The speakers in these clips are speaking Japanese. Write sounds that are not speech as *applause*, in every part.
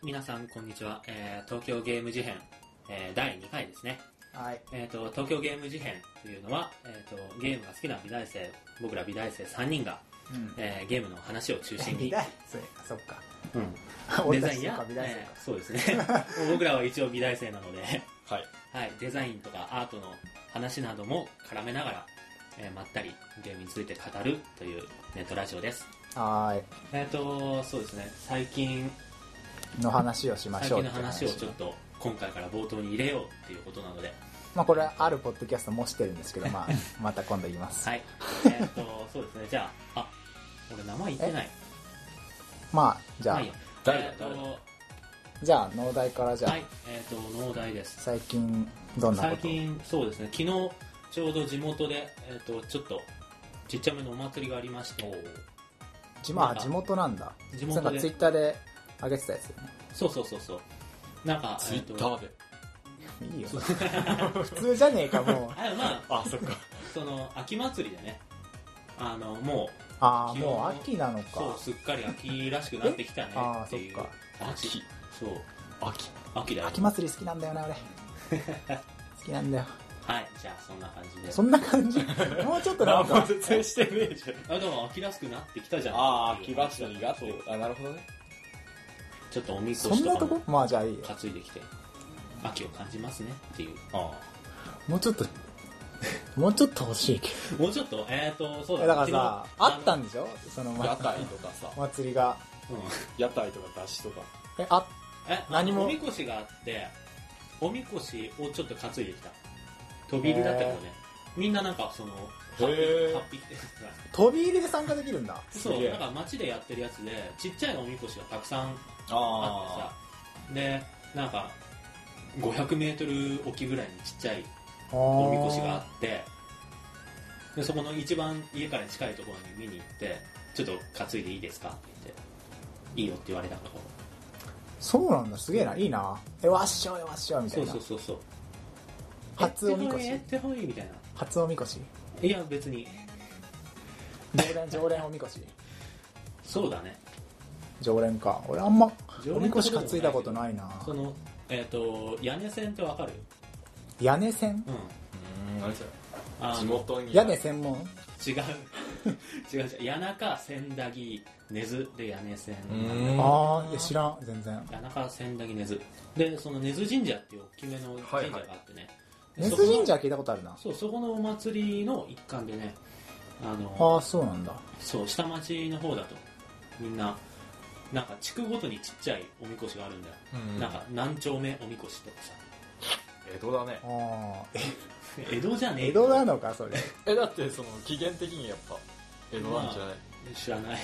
はい、皆さん、こんにちは。えー東京ゲーム事変、えー第2回ですね。はい。えーと、東京ゲーム事変というのは、えーと、ゲームが好きな美大生、僕ら美大生3人が、うん。えーゲームの話を中心に、美大生か、そっか。うんデザインやえーそうですね。*laughs* 僕らは一応美大生なので、はい。はい、デザインとかアートの話なども絡めながら、えーまったりゲームについて語るというネットラジオです。か。はえっ、と、そうですね、最近、い。の話をしま最しょう近の話をちょっと今回から冒頭に入れようっていうことなので、まあこれはあるポッドキャストもしてるんですけど、*laughs* まあ、また今度言います。はい。えっ、と、そうですね、じゃあ、あ、俺名前言ってない。まあ、じゃあ。誰えっ、と、じゃあ、農大からじゃあ、はい、えっ、と、農大です。最近、どんなこ最と近、そうですね、昨日、ちょうど地元で、えっ、と、ちょっと、ちっちゃめのお祭りがありまして、地まあ、地元なんだ。地なんか元で、ツイッターで上げてたやつよね。そうそうそうそう。なんか、ツイッターで。いいよ。*laughs* 普通じゃねえか、もう。あまあ、あ、そっか。その、秋祭りでね、あの、もう、ああ、気温もう秋なのそう、か。すっかり秋らしくなってきたねああ、っていう。*laughs* そっか。秋。そう、秋。秋だよ。秋祭り好きなんだよな、俺。*laughs* 好きなんだよ。はい、じゃあそんな感じで。そんな感じ？もうちょっとなんか、説明してねえじゃん。あ、でも秋らしくなってきたじゃん。ああ、秋らしいがってこと。あ、なるほどね。ちょっとおみこそんなとしとかもこ？まあじゃあいいよ。担いできて、秋を感じますねっていう。あもうちょっと、*laughs* もうちょっと欲しいけもうちょっと、えっ、と、そうど。だだからさ、あったんでしょ？その屋台とかさ、お祭りが。昨日うん屋台とか出汁とか。え、あ、え、何も？おみこしがあって、おみこしをちょっと担いできた。飛び入りだったけどね。みんななんかその、ハへーッピーって飛び入りで参加できるんだ。そう、すげえなんか街でやってるやつで、ちっちゃいおみこしがたくさんあってあさ、で、なんか、500メートル沖ぐらいにちっちゃいおおみこしがあって、でそこの一番家から近いところに見に行って、ちょっと担いでいいですかって言って、いいよって言われたから。そうなんだ、すげえな、いいな。え、わっしょいわっしょいみたそいうなそう。そうそう。初おみこし？えってほいえってほいみたいな。初おみこし？いや、別に。常連、常連おみこし？そうだね。常連か。俺あんま、常連おみこし担いだことないな。その、えっ、と、屋根線ってわかる？屋根線？うん。ー。うん、何それ。あの地元に。屋根専門？違う。*laughs* 違う違う。谷中、千駄木、根津で屋根線うんああ、いや知らん、全然。谷中、千駄木、根津。で、その根津神社っていう大きめの神社があってね。で根そこの津神社は聞いたことあるな。そう、そこのお祭りの一環でね、あの、ああ、そうなんだ。そう、下町の方だと、みんな、なんか地区ごとにちっちゃいおみこしがあるんだよ。うんなんか何丁目おみこしとかさ。江戸だね。ああ、江戸じゃねえ江戸なのか、それ。え、だってその、起源的にやっぱ、江戸なんじゃない？知らない。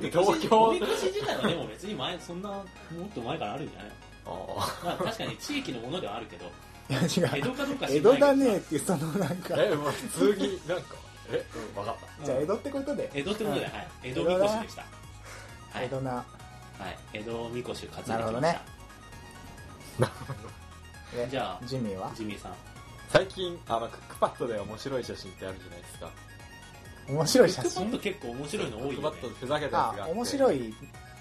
*laughs* 東京おみこし自体はでも別に前、そんな、もっと前からあるんじゃない？あまあ確かに地域のものではあるけど、いや、違う。江戸かどうか知江らないけど戸だねってそのなんかあ。、え、まあ普通になんか、え、うん、わかった。じゃあ江戸ってことで。江戸ってことで、はいはい。江戸みこしでした。はい。江戸な。はい。江戸みこしを担いできました。なるほどね *laughs* えじゃあジミーは？ジミーさん。最近、あの、クックパッドで面白い写真ってあるじゃないですか。面白い写クックパッド真結構面白いの多いよねクックパッド。でふざけたやつがあっあ、て。面白い、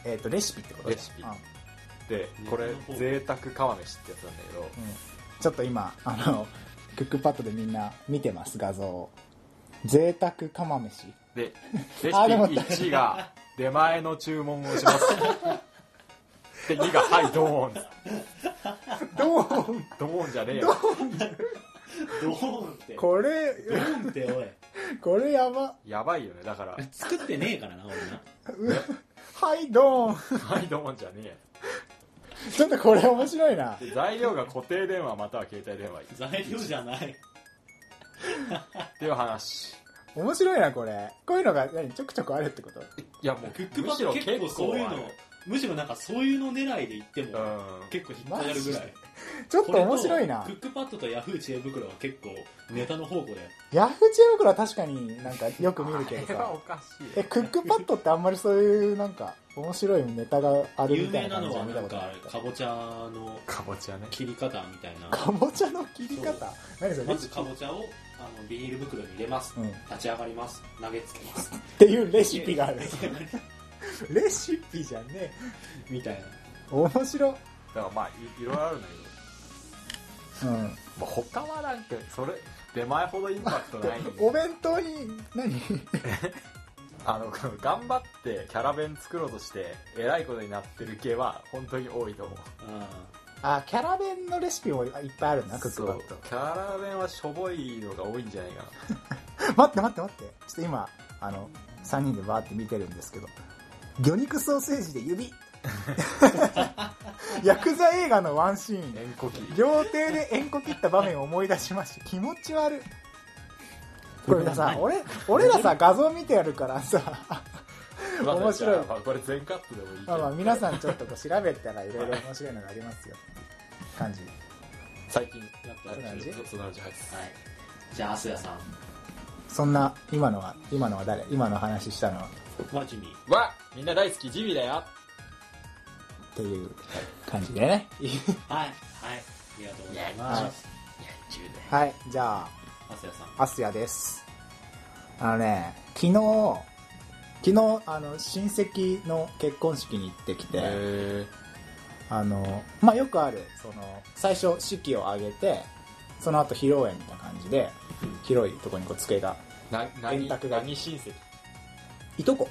えっと、レシピってこと？レシピうんで、これ、贅沢釜飯ってやつなんだけど、うんちょっと今、あの、クックパッドでみんな見てます、画像を。贅沢釜飯。で、*laughs* レシピあでも1が、出前の注文をします。*laughs* で、2が、はい、ドーン。どうドーンじゃねえよ。ドーンって。ドこれ、ーンっておい。これやば。やばいよね。だから、作ってねえからな、俺な。はい、ドーン。はい、ドーンじゃねえよ。ちょっとこれ面白いな。で材料が固定電話または携帯電話材料じゃない。っていう話。面白いな、これ。こういうのが何ちょくちょくあるってこと？いや、もう、クックむパッド結しろ結構構そういうのむしろなんかそういうの狙いで言っても、うん。結構引っかかるぐらい。*laughs* ちょっと面白いなクックパッドとヤフー知恵袋は結構ネタの宝庫で。ヤフー知恵袋は確かになんかよく見るけどさあれはお。かしい。え、クックパッドってあんまりそういうなんか面白いネタがある有みたい名な感じは見たはなんかことないけどかぼちゃのかぼちゃね。切り方みたいな。かぼちゃの切り方？何それ？まずかぼちゃをあのビニール袋に入れます。うん。っ立ち上がります。投げつけます。ていうレシピがある。*laughs* レシピじゃねみたいなえ面白だからまあいいろいろあるんだけど。うん。まあ、他はなんかそれ出前ほどインパクトないお弁当に何？*laughs* あの頑張ってキャラ弁作ろうとしてえらいことになってる系は本当に多いと思う。あキャラ弁のレシピもいっぱいあるなクックパッそう。キャラ弁はしょぼいのが多いんじゃないかド *laughs* 待って待って待って。ちょっと今あの3人でバーって見てるんですけど。魚肉ソーセージで指 *laughs* ヤクザ映画のワンシーン。な円こき料亭で円こ切った場面を思い出しました。気持ち悪い。これさ俺俺らさ画像見てやるからさ。面白い。まあこれ全カットでもいいまあまあ皆さんちょっとこう調べたらいろいろ面白いのがありますよ。感じ。最近やっぱそうなんですそそのうち入ってはい。じゃあアスヤさん。そんな今のは今のは誰？今の話したのは？マジに。わみんな大好き。ジミーだよっていう感じでね。はい。はい。ありがとうございます。はい。じゃあアスヤさんアスヤです。あのね昨日昨日あの親戚の結婚式に行ってきて、へあのまあよくあるその最初式を挙げてその後披露宴みたいな感じで広いところにこう机がな何？円卓が何？親戚。いとこ。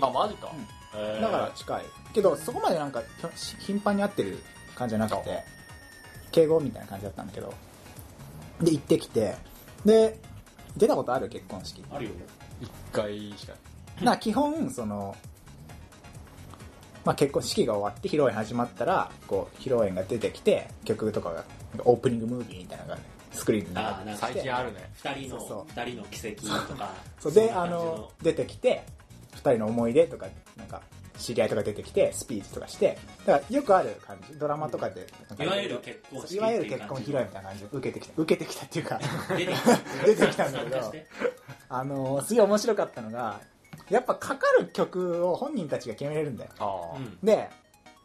あマジか、うん。だから近いけどそこまでなんかひ頻繁に会ってる感じじゃなくて敬語みたいな感じだったんだけどで行ってきてで出たことある？結婚式。あるよ一回しか。な基本その、まあ、結婚式が終わって披露宴始まったらこう披露宴が出てきて曲とかがオープニングムービーみたいなのがスクリーンで流あーなんか最近あるね。二人のそうそう。二人の奇跡とかそう。であの出てきて2人の思い出とかなんか知り合いとか出てきてスピーチとかしてだからよくある感じドラマとかでいわゆる結婚式いわゆる結婚披露宴みたいな感じで受けてきた受けてきたっていうか出てきた。んだけどあのすげえ面白かったのがやっぱかかる曲を本人たちが決めれるんだよ。で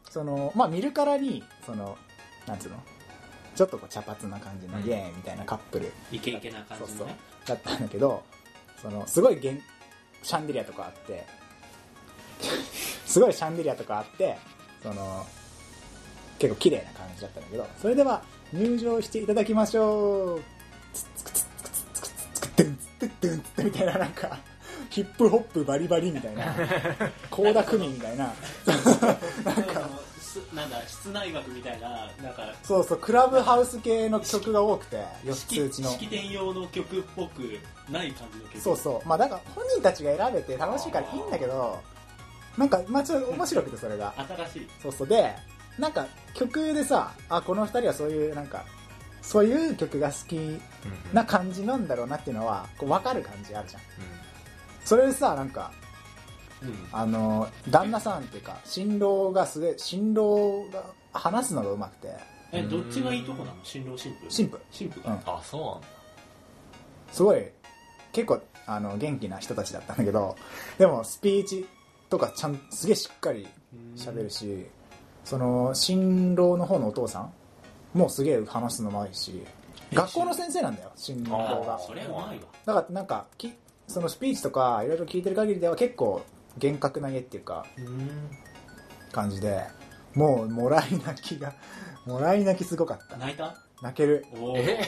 そのまあ見るからにそのなんつうのちょっとこう茶髪な感じのうん。イエーイみたいなカップル。イケイケな感そうそう。じのねだったんだけどそのすごいげんシャンデリアとかあってすごいシャンデリアとかあってその結構綺麗な感じだったんだけどそれでは入場していただきましょう。つっつくつっつくつっつくつっつくつってってんつっみたいななんかヒップホップバリバリみたいな倖田來未みたいななんかすなんだ室内楽みたいななんかそうそうクラブハウス系の曲が多くて4つ式うちの式典用の曲っぽくない感じの曲そうそうまあだから本人たちが選べて楽しいからいいんだけどなんかまあちょっと面白くてそれが。新しい。そうそう。でなんか曲でさあこの2人はそういうなんかそういう曲が好きな感じなんだろうなっていうのはこう分かる感じあるじゃん。それでさなんかうん。あの旦那さんっていうか新郎がすげえ新郎が話すのがうまくて。えどっちがいいとこなの？新郎新婦？新婦。新婦かうん。あそうなんだ。すごい結構あの元気な人たちだったんだけどでもスピーチとかちゃんすげえしっかり喋るしその新郎の方のお父さんもすげえ話すのうまいし学校の先生なんだよ新郎が。あそれはうまいわ。だからなんかきそのスピーチとかいろいろ聞いてる限りでは結構厳格な家っていうかうん。感じでもうもらい泣きが *laughs* もらい泣きすごかった。泣いた？泣ける。おおえ？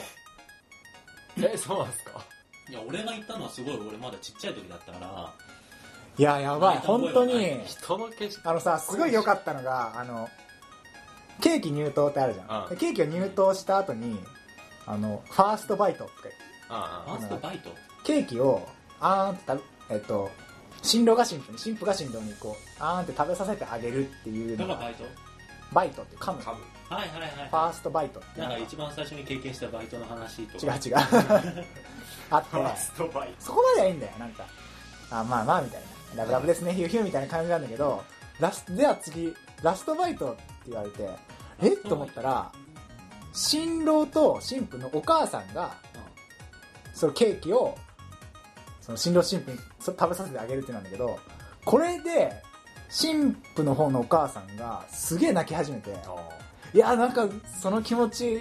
えそうなんですか？いや俺が行ったのはすごい俺まだちっちゃい時だったからいややばい。本当に。人の景色。あのさすごい良かったのがあのケーキ入刀ってあるじゃん、うん。でケーキを入刀した後にあのファーストバイトって。あファーストバイト？ケーキをあーんって食べえっと新郎が新婦に新婦が新郎にこうあーんって食べさせてあげるっていうのがバイト？バイトって噛むフ噛むはいはいはいァーストバイトってなんか一番最初に経験したバイトの話とか。違う違う。*laughs* あって。ファーストバイそこまではいいんだよなんか。あまあまあみたいなラブラブですねヒューヒューみたいな感じなんだけどラスでは次ラストバイトって言われてえ？っと思ったら新郎と新婦のお母さんがそのケーキをその新郎新婦にそ食べさせてあげるってなんだけどこれで新婦の方のお母さんがすげえ泣き始めていやなんかその気持ち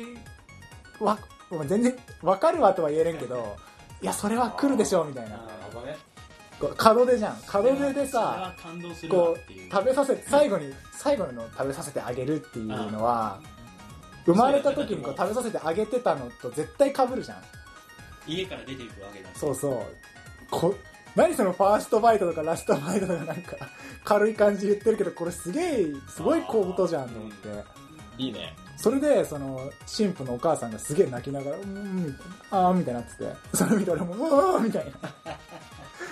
わ全然わかるわとは言えれんけどいやそれは来るでしょうみたいな。あなるほどねこう門出じゃん。門出でさこう。う食べさせ最後に最後の食べさせてあげるっていうのは生まれた時にこう食べさせてあげてたのと絶対被るじゃん。家から出ていくわけだそうそう。こ何そのファーストバイトとかラストバイトとかなんか軽い感じ言ってるけどこれすげえすごいことじゃんと思って。いいね。それでその神父のお母さんがすげえ泣きながら「うん」みたいな「あー」みたいになってて。それ見て俺も「うわー」みたいな。い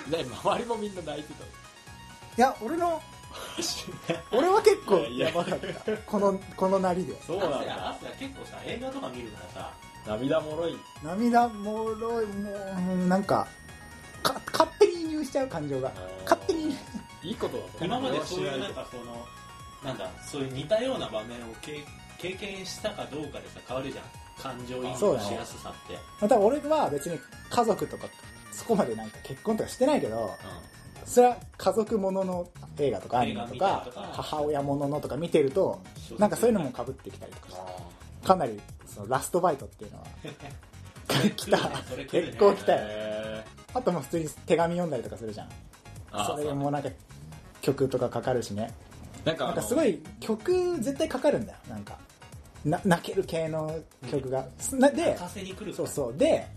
ね周りもみんな泣いてや俺の *laughs* 俺は結構いやばかった。このこのなりで。たそうなんアスヤアだスヤ結構さ映画とか見るからさ。涙もろい。涙もろいもうなんかか勝手に移入しちゃう感情が。勝手に。いいことだと思今までそういうなんかそのなんだそういう似たような場面を経経験したかどうかでさ変わるじゃん。感情移入しやすさって。また俺は別に家族とかそこまでなんか結婚とかしてないけどそれは家族ものの映画とかアニメと映か。母親もののとか見てるとうんなんかそういうのもかぶってきたりとかあかなりそのラストバイトっていうのは *laughs* 来た。結構来たよ。へあともう普通に手紙読んだりとかするじゃん。それもなんか曲とかかかるしね。なんかあのなんかすごい曲絶対かかるんだよ。なんかな泣ける系の曲が、なで泣かせに来るそうそう。で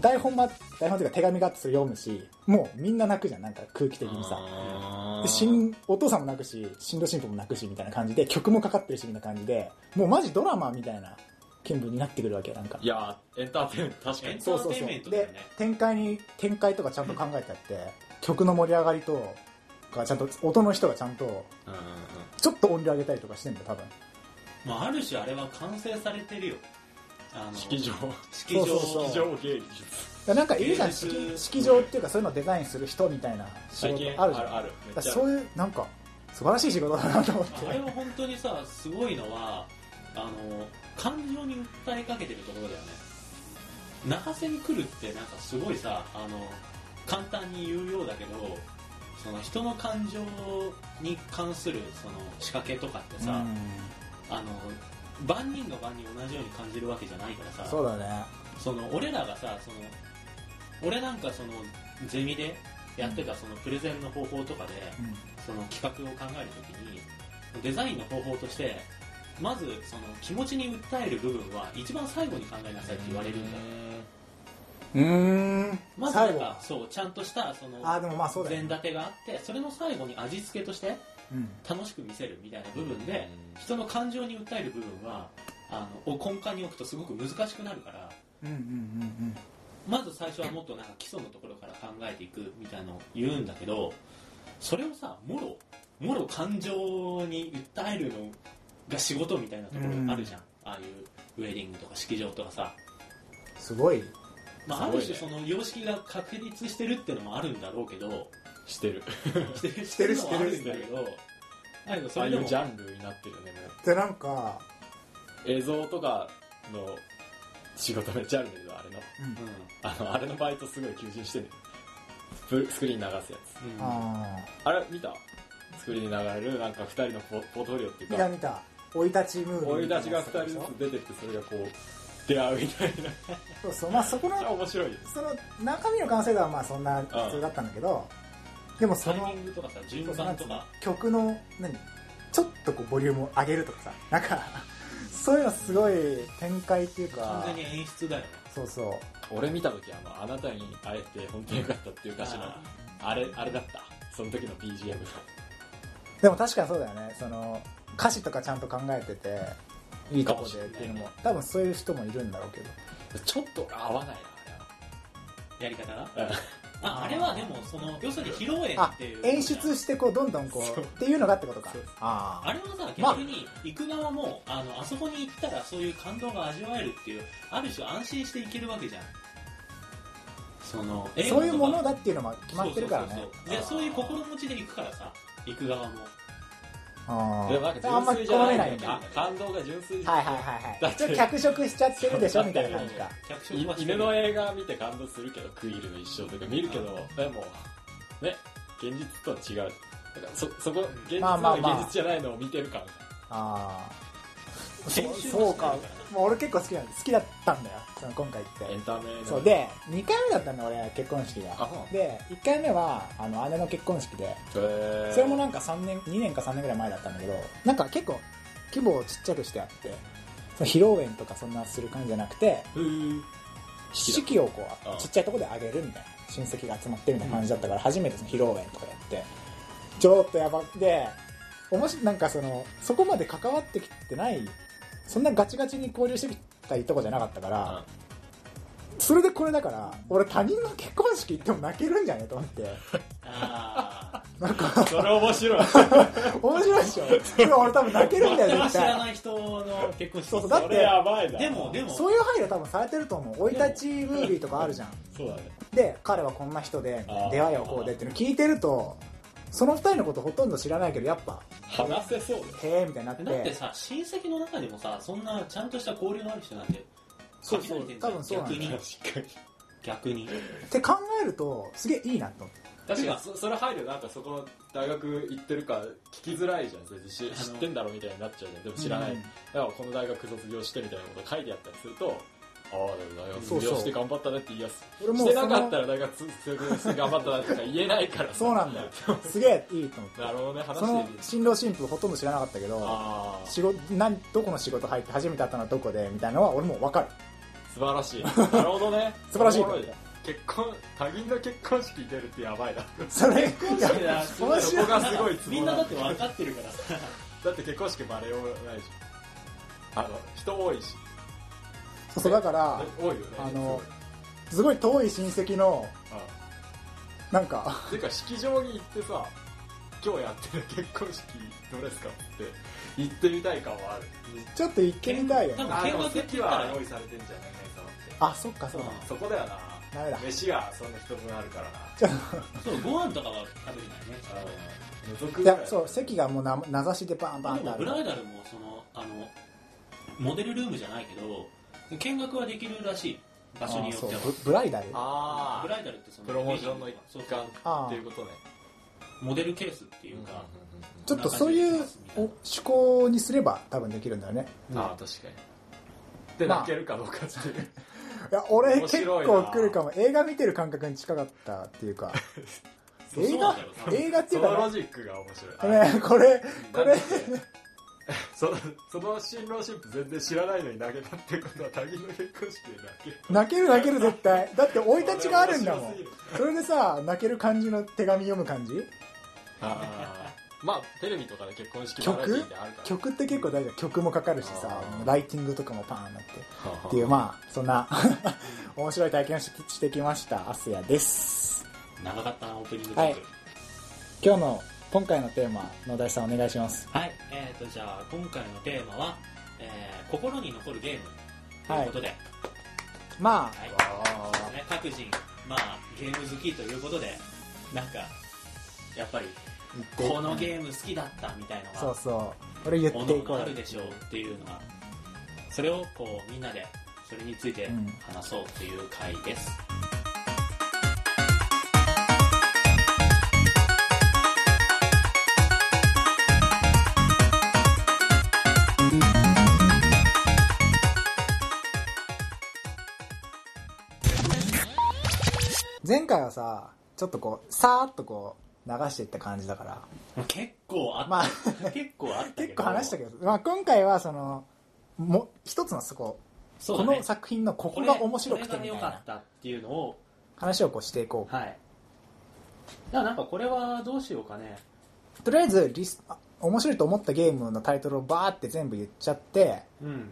台本ま台本というか手紙があってそれ読むしもうみんな泣くじゃんなんか空気的にさ。でしんお父さんも泣くし新郎新婦も泣くしみたいな感じで曲もかかってるしみたいな感じでもうマジドラマみたいな気分になってくるわけなんか。いやーエンターテインメント確かに。エンタそうそうそうでね。展開に展開とかちゃんと考えてあって曲の盛り上がりとかちゃんと音の人がちゃんとちょっと音量上げたりとかしてんだよ多分。まあある種あれは完成されてるよ式場。式場。式場芸術。なんかいるじゃん。式式場っていうかそういうのをデザインする人みたいな仕事あるじゃん。あるある。そういうなんか素晴らしい仕事だなと思って。あれは本当にさすごいのはあの感情に訴えかけてるところだよね。泣かせに来るってなんかすごいさあの簡単に言うようだけどその人の感情に関するその仕掛けとかってさ、あの万人が万人同じように感じるわけじゃないからさそうだね。その俺らがさその俺なんかそのゼミでやってたそのプレゼンの方法とかで、その企画を考えるときにデザインの方法としてまずその気持ちに訴える部分は一番最後に考えなさいって言われるんだよ。うー。ん。まずなんかそうちゃんとしたそのあーでもまあそうだよね。前立てがあってそれの最後に味付けとしてうん楽しく見せるみたいな部分で人の感情に訴える部分はあのを根幹に置くとすごく難しくなるからうんうんうんまず最初はもっとなんか基礎のところから考えていくみたいなのを言うんだけどそれをさもろもろ感情に訴えるのが仕事みたいなところあるじゃん、ああいうウェディングとか式場とかさ、すごい。まあ、ある種その様式が確立してるってのもあるんだろうけどしてる。してるしてる。のはあるんだけどだけどそああいうジャンルになってるねもでなんか、う映像とかの仕事めっちゃあるんだけどあれの。うん。あのあれのバイトすごい求人してる。ススクリーン流すやつ。うん。ああれ見た？スクリーンに流れるなんか2人のポポートフォリオっていーうか。見た見た。生い立ちムービー俺たちがみたい2なやつでしょ？人ずつ出てってそれがこう出会うみたいな。そうそうまあそこの面白いですその中身の完成度はまあそんな普通だったんだけどでもその曲の何？ちょっとこうボリュームを上げるとかさ。なんか *laughs* そういうのすごい展開っていうか。完全に演出だよね。そうそう。俺見た時はあのあなたに会えて本当によかったっていう歌詞のああれあれだった。その時の BGM のでも確かにそうだよね。その歌詞とかちゃんと考えてていいとこでっていうのも。多分そういう人もいるんだろうけど。ちょっと合わないなやり方が？あれはああれはでもその要するに披露宴あっていう。演出してこうどんどんこそう。うっていうのがってことか。ああれはさまあ逆に行く側もあのあそこに行ったらそういう感動が味わえるっていうある種安心していけるわけじゃん。そのあそういうものだだっていうのも決まってるからね。そうそうそうでそういう心持ちで行くからさ行く側も。あでもなんかあんま純粋じゃない好めないんだあ感動が純粋はいはいはいはい。ちょっと脚色しちゃってるでしょみたいな感じか。犬の映画見て感動するけどクイールの一生とか見るけどでもね現実とは違う。だからそそこ現実現実じゃないのを見てる感あそう先週そうかもう俺結構好きなん好きだったんだよ。その今回行って。エンタメのそうで2回目だったんだよ俺結婚式が。あそう。で1回目はあの姉の結婚式で。へー。それもなんか3年2年か3年ぐらい前だったんだけどなんか結構規模をちっちゃくしてあってその披露宴とかそんなする感じじゃなくてへー。式をこあうちっちゃいところであげるみたいな親戚が集まってみたいな感じだったから初めてその披露宴とかやってちょっとやばでおもしなんかそのそこまで関わってきてないそんなガチガチに交流してきたりとかじゃなかったから、それでこれだから俺他人の結婚式行っても泣けるんじゃねえと思って。*laughs* あなんかそれ面白い。*laughs* 面白いでしょ。俺多分泣けるんだよ全く知ら絶対ない人の結婚式。そうそうだってそれやばいな。でもでもそういう配慮多分されてると思う。生い立ちムービーとかあるじゃん。そうだね。で彼はこんな人で出会いはこうでっていうの聞いてるとその二人のことほとんど知らないけどやっぱ話せそうだよ。へえみたいになって。だってさ親戚の中でもさそんなちゃんとした交流のある人なんてそうそう多分そうなんだよ。逆に。逆に。って考えるとすげえいいなと思って。確かに。そそれ入るなんかそこの大学行ってるか聞きづらいじゃん。それでし知ってんだろみたいになっちゃうじゃん。でも知らない、うん。だからこの大学卒業してみたいなこと書いてあったりするとああそうそう。卒業して頑張ったねって言いやす俺もしてなかったそのら大学卒業して頑張ったなとか言えないからさ。そうなんだよ。*laughs* すげえいいと思って。なるほどね。話そのしてみる新郎新婦ほとんど知らなかったけどああ仕事なんどこの仕事入って初めて会ったのはどこでみたいなのは俺もう分かる。素晴らしい。*laughs* なるほどね。素晴らしいおもろね結婚他人の結婚式出るってやばいな。*laughs* それいやいや面白いそこがすごいツボみんなだって分かってるからさ。だって結婚式バレようないじゃん。あの人多いしそうだから多いよね。あのすごい遠い親戚のうんなんかていうか式場に行ってさ今日やってる結婚式どうですかって行ってみたい感はある。ちょっと行ってみたいよ多分あでも見学席は用意されてんじゃないねそのって。あそっかそっか。そこだよな。ダメだ。飯がその人分あるからな。そうご飯とかは食べれないね。い。やそう席がもうな名指しでバンバンってある。ブライダルもそのあのモデルルームじゃないけど見学はできるらしい場所によっては。ブブライダル？あブライダルってそのプロモーションの一環っていうことね。モデルケースっていうか、ちょっとそういうお趣向にすれば多分できるんだよね。ああ確かに。でまあ。泣けるかどうかっていう。いや俺面結構来るかも。映画見てる感覚に近かったっていうか。*laughs* 映画映画っていそうのかロジックが面白い。ねこれこれそのその新郎新婦全然知らないのに投げたってことは他人の結婚式で泣ける。泣ける泣ける絶対。だって生い立ちがあるんだもん。それでさ泣ける感じの手紙読む感じ？あー。まあテレビとかで結婚式曲？曲って結構大事だ。曲もかかるしさライティングとかもパーンなって。はあ。っていうまあそんな *laughs* 面白い体験をししてきましたアスヤです。長かったなオープニングトーク。今日の今回のテーマ野田さんお願いします。はい、えー、とじゃあ今回のテーマは、えー心に残るゲーム。ということで、まはい。あね、各人、まあ、ゲーム好きということでなんかやっぱりこのゲーム好きだったみたいのがそうそう。俺言っていこうがあるでしょうっていうのがそれをこうみんなでそれについてうん。話そうっていう回です、前回はさちょっとこうさーっとこう流していった感じだから。結構あった、まあ *laughs* 結構あったけど。結構話したけど、まあ、今回はそのも一つのそこそね。この作品のここが面白くてこれみたいなが良かったっていうのを話をこうしていこう。はい。だからなんかこれはどうしようかね。とりあえずリスあ面白いと思ったゲームのタイトルをバーって全部言っちゃってうん。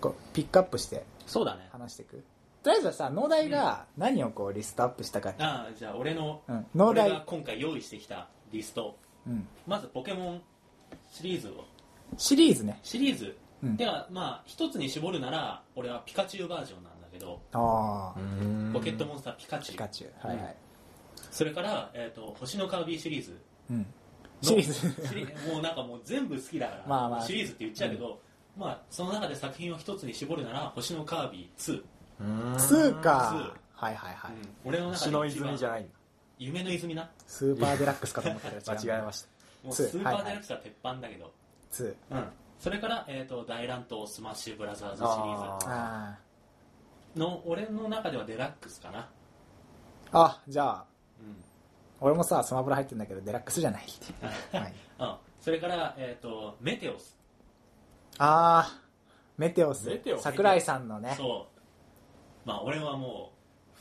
こうピックアップしてそうだね。話していくとりあえずはさ農大が何をこうリストアップしたか、ああじゃあ俺のうん、農俺が大、今回用意してきたリスト。うん、まずポケモンシリーズを。シリーズね。シリーズ、うん。ではまあ一つに絞るなら俺はピカチュウバージョンなんだけど。ああ。ーポケットモンスターピカチュウ。ピカチュウ。はいはい、それから、えー、と星のカービィシリーズ。うん、のシリーズ。シリもうなんかもう全部好きだからまあまあ。シリーズって言っちゃうけど、まあその中で作品を一つに絞るなら星のカービィ2、2か2はいはいはい、うん。俺の中で一番泉じゃないんだ夢の泉な。スーパーデラックスかと思ったけど間違えました。もう2スーパーデラックスは鉄板だけど、2うん。それから、えー、と大乱闘スマッシュブラザーズシリーズの俺の中ではデラックスかな、ーあじゃあうん。俺もさスマブラ入ってんだけどデラックスじゃない。って、はい、うん、それから、えー、とメテオス。ああメテオス。メテオス。桜井さんのね。そうまあ俺はも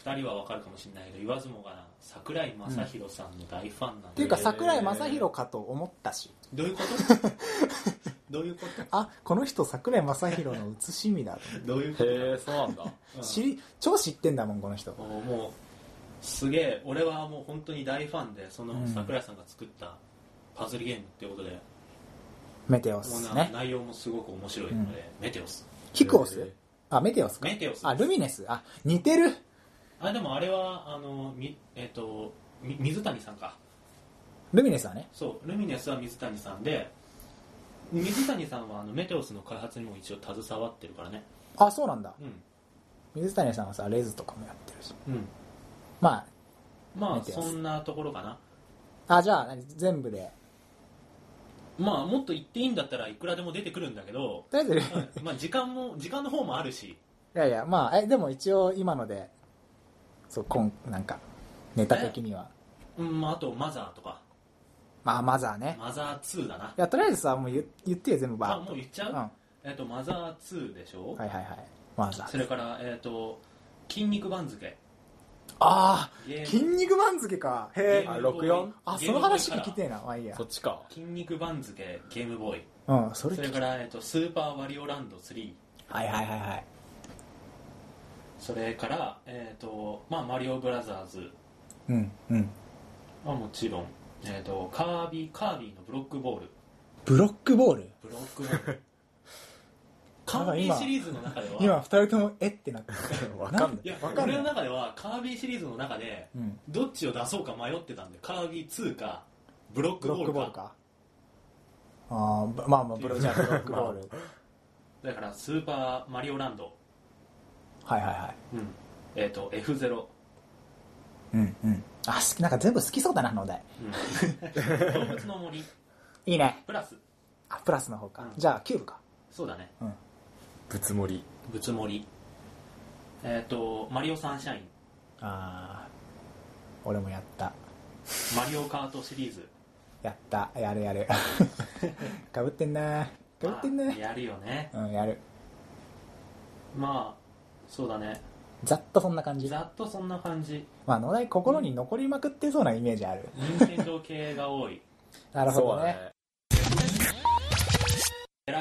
う2人は分かるかもしれないけど言わずもがな桜井正宏さんの大ファンなんで、っていうか桜井正宏かと思ったし。どういうこと？*laughs* どういうこと？あこの人桜井正宏の写しみだと思ってどういうこと？へえそうなんだ。うん。知り超知ってんだもんこの人。もうもうすげえ俺はもう本当に大ファンでそのうん。桜井さんが作ったパズルゲームっていうことで、メテオもうなスね内容もすごく面白いので、メテオス。ヒクオス？あメテオスか。メテオスあルミネス。あ似てる。あでもあれはあのみえっ、とみ水谷さんか。ルミネスはね。そうルミネスは水谷さんで水谷さんはあのメテオスの開発にも一応携わってるからね。あそうなんだ。うん。水谷さんはさレズとかもやってるし。うん。ままあメテオス。そんなところかな。ああじゃあ何？全部でまあもっと言っていいんだったらいくらでも出てくるんだけど、とりあえずルうんまあ時間も時間の方もあるし。いやいやまあえでも一応今のでそうこんなんかネタ的には。うんまあ、あとマザーとか。まあマザーね。マザー2だな。いやとりあえずさもう言言ってよ全部バーあもう言っちゃう、うん。はえっとマザー2でしょ、いはいはい。マザーそれからえっと筋肉番付ああ筋肉番付か。へえあゲームボーイ64あその話聞きてえな。まあいいや。そっちか。筋肉番付ゲームボーイ。うんそれそれから、えっと、スーパーワリオランド3はいはいはいはい。それから、えっとまあ、マリオブラザーズ。うんうん。はもちろん、えっとカービィカービィのブロックボール。ブロックボール？ブロックボールカービィシリーズの中では今二人ともえってなってわかんない。いやわかんない。俺の中ではカービィシリーズの中でうん。どっちを出そうか迷ってたんでカービィ2かブロックボールか。クボールか。ああまあまあブロじゃあブロックボール。だからスーパーマリオランド、はいはいはい。うん。えっと F0、うんうん。あ好きなんか全部好きそうだなのお題うん。動物の森。*laughs* いいね。プラス。あプラスの方か、うん。じゃあキューブか。そうだね。うんぶつ盛り。ぶつ森えっ、とマリオサンシャイン。ああ俺もやった。マリオカートシリーズ。やった。やるやる。*laughs* かぶってんな。かぶってんな。まあやるよね。うんやる。まあそうだね。ざっとそんな感じ。ざっとそんな感じ。まあ野田心に残りまくってそうなイメージある。任天堂系が多い。*laughs* なるほどね。デラ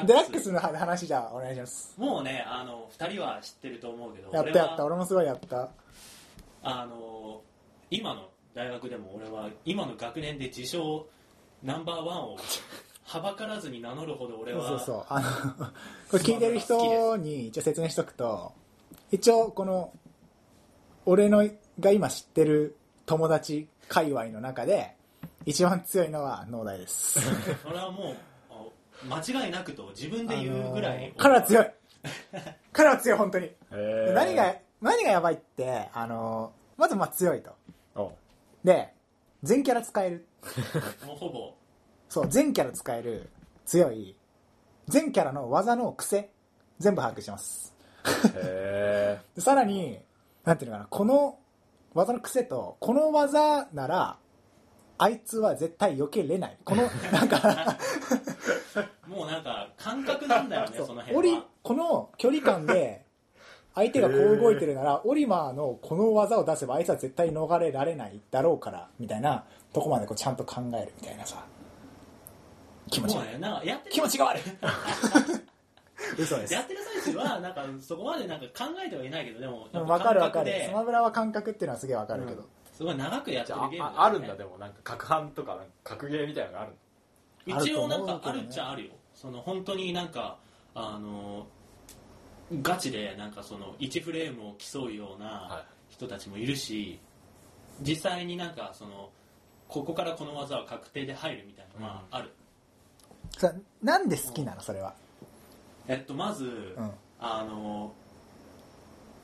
デラックスの話じゃあお願いします。もうねあの2人は知ってると思うけどやったやった俺もすごいやった。あの今の大学でも俺は今の学年で自称ナンバーワンをはばからずに名乗るほど俺はそうそうあのこれ聞いてる人に一応説明しとくと一応この俺のが今知ってる友達界隈の中で一番強いのは農大です。*laughs* それはもうあ間違いなくと自分で言うぐらい、あのー彼は強い。*laughs* 彼は強い本当に。何が何がやばいってあのまずまあ強いと。おで全キャラ使える。*laughs* もうほぼ。そう全キャラ使える強い全キャラの技の癖全部把握してます。へ *laughs* でさらになんていうのかなこの技の癖とこの技ならあいつは絶対避けれない。この *laughs* なんかもうなんか感覚なんだよねその辺は。この距離感で相手がこう動いてるならオリマーのこの技を出せばあいつは絶対逃れられないだろうからみたいなとこまでこうちゃんと考えるみたいなさ。気持ち悪いもうねなんかやってる気持ちが悪い。*laughs* 嘘です。やってる最中はなんかそこまでなんか考えてはいないけどでも分かる分かる。スマブラは感覚っていうのはすげえ分かるけど、すごい長くやってるゲームあああるんだでも。なんか格販とかなんか格ゲーみたいなのがある一応なんかあるっちゃあるよ。その本当になんかあのガチでなんかその1フレームを競うようはない。人たちもいるし、実際になんかそのここからこの技は確定で入るみたいなのはある、さなんで好きなの？それは。えっとまず、うん。あの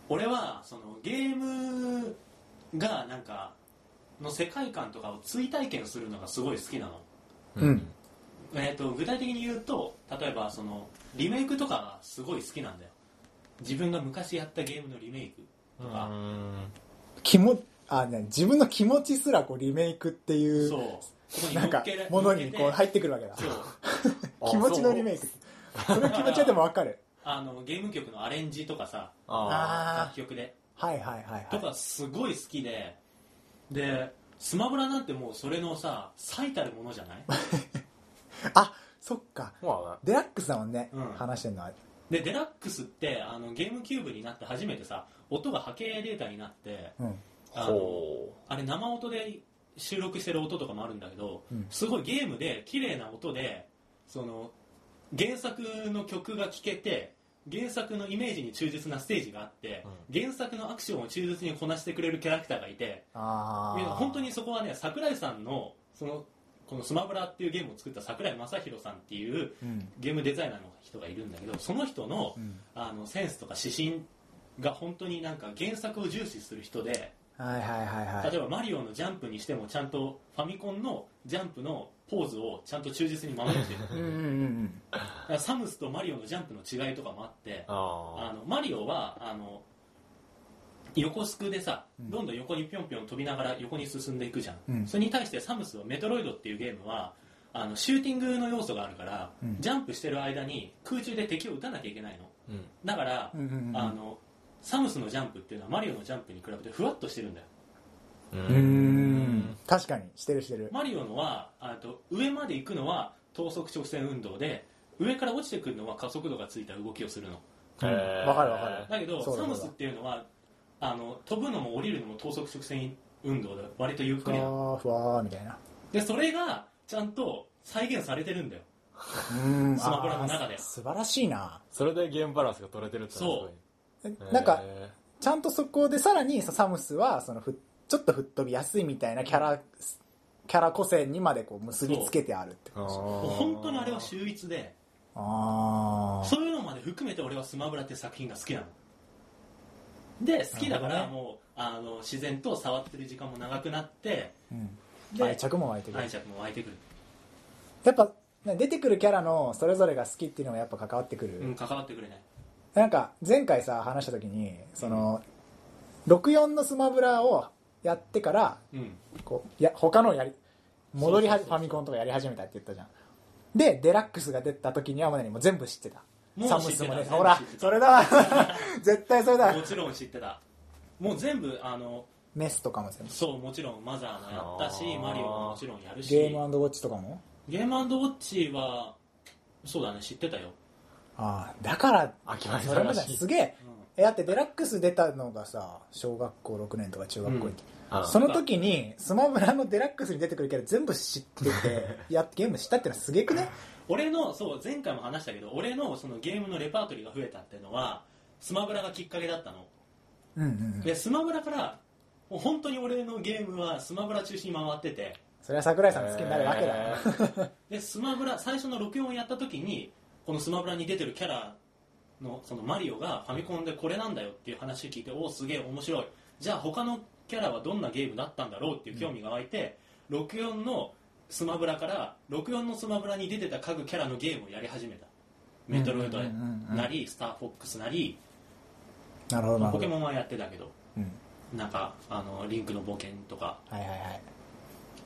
俺はそのゲームがなんかの世界観とかを追体験するのがすごい好きなの。うん。えー、と具体的に言うと例えばそのリメイクとかがすごい好きなんだよ。自分が昔やったゲームのリメイクとか、気もあ、ね、自分の気持ちすらこうリメイクっていうそう。なんかものにこう入ってくるわけだ。そう。*laughs* 気持ちのリメイク。その気持ちはでもわかる。あのゲーム曲のアレンジとかさ楽曲ではいはいはいとはい。かすごい好きででスマブラなんてもうそれのさ最たるものじゃない？*laughs* あそっか。あ。まデラックスだもんね、うん。話してんのは。でデラックスってあのゲームキューブになって初めてさ音が波形データになってうん。ああれ生音で収録してる音とかもあるんだけど、うん。すごいゲームで綺麗な音でその原作の曲が聴けて原作のイメージに忠実なステージがあって、原作のアクションを忠実にこなしてくれるキャラクターがいて本当にそこはね桜井さんのそのこのスマブラっていうゲームを作った桜井正宏さんっていううん。ゲームデザイナーの人がいるんだけどその人の,、うん。あのセンスとか指針が本当になんか原作を重視する人ではいはいはいはい。例えばマリオのジャンプにしてもちゃんとファミコンのジャンプのポーズをちゃんと忠実に守ってるう。*laughs* んうんうんだからサムスとマリオのジャンプの違いとかもあってああのマリオはあの横スクでさ、うん。どんどん横にぴょんぴょん飛びながら横に進んでいくじゃん、うん。それに対してサムスはメトロイドっていうゲームはあのシューティングの要素があるから、うん。ジャンプしてる間に空中で敵を撃たなきゃいけないの。うん。だから、あのサムスのジャンプっていうのはマリオのジャンプに比べてふわっとしてるんだよ。うん。確かにしてるしてる。マリオのはあと上まで行くのは等速直線運動で上から落ちてくるのは加速度がついた動きをするの。うん。へー。わかるわかる。だけどサムスっていうのはあの飛ぶのも降りるのも等速直線運動で割とゆっふくりなの。わーふわーみたいな。でそれがちゃんと再現されてるんだよ。うん。スマブラの中で。素晴らしいな。それでゲームバランスが取れてるってすごいえなんかへちゃんとそこでさらにさサムスはそのふちょっと吹っ飛びやすいみたいなキャラキャラ個性にまでこう結びつけてあるって本当にあれは秀逸でああそういうのまで含めて俺はスマブラっていう作品が好きなの。で好きだからもうあの自然と触ってる時間も長くなってうん。で愛着も湧いてくる。愛着も湧いてくる、やっぱね出てくるキャラのそれぞれが好きっていうのがやっぱ関わってくる、うん、関わってくるねなんか前回さ話した時にその64のスマブラをやってからうん。こういや他のやり戻りはファミコンとかやり始めたって言ったじゃん。でデラックスが出た時にはもう何もう全部知ってた。もうサムスもねほらそれだ。*laughs* 絶対それだ。もちろん知ってた。もう全部あのメスとかも全部。そうもちろんマザーもやったしマリオももちろんやるし。ゲームウォッチとかも？ゲームウォッチはそうだね知ってたよ、ああだから秋葉それまでらしい。すげえ。えだってデラックス出たのがさ小学校6年とか中学校に、あその時にスマブラのデラックスに出てくるキャラ全部知ってて *laughs* やゲームしたってのはすげえくね？俺のそう前回も話したけど俺のそのゲームのレパートリーが増えたっていうのはスマブラがきっかけだったの。うんうんうん。でスマブラからもう本当に俺のゲームはスマブラ中心に回ってて。それは桜井さん好きになるわけだ、へー。でスマブラ最初の64をやった時にこのスマブラに出てるキャラのそのマリオがファミコンでこれなんだよっていう話を聞いておおすげえ面白い。じゃあ他のキャラはどんなゲームだったんだろうっていう興味が湧いて、64のスマブラから64のスマブラに出てた各キャラのゲームをやり始めた。メトロイドうんうんうんうん。なりスターフォックスなり、なるほどなるほど。ポケモンはやってたけどうん。なんかあのリンクの冒険とか。はいはいはい。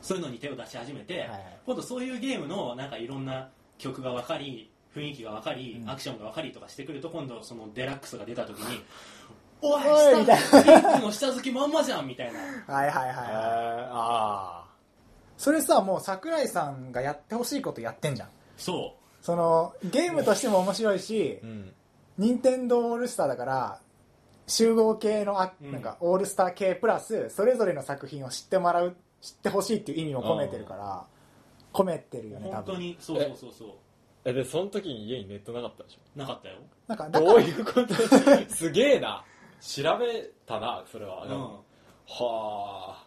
そういうのに手を出し始めて、はいはい。今度そういうゲームのなんかいろんな曲が分かり雰囲気が分かり、うん。アクションが分かりとかしてくると今度そのデラックスが出た時に「おい下リンクの下敷きまんまじゃん」みたいな。はいはいはいへはい。ー。あそれさもう桜井さんがやってほしいことやってんじゃん。そそのゲームとしても面白いしーうん。任天堂オールスターだから集合系のあうん。なんかオールスター系プラスそれぞれの作品を知ってもらう知ってほしいっていう意味も込めてるから込めてるうよね多本当分にそうそうそうそうえでその時に家にネットなかったでしなかったよ、なんかからどういうこと？*laughs* すげえな。調べたなそれは、でもは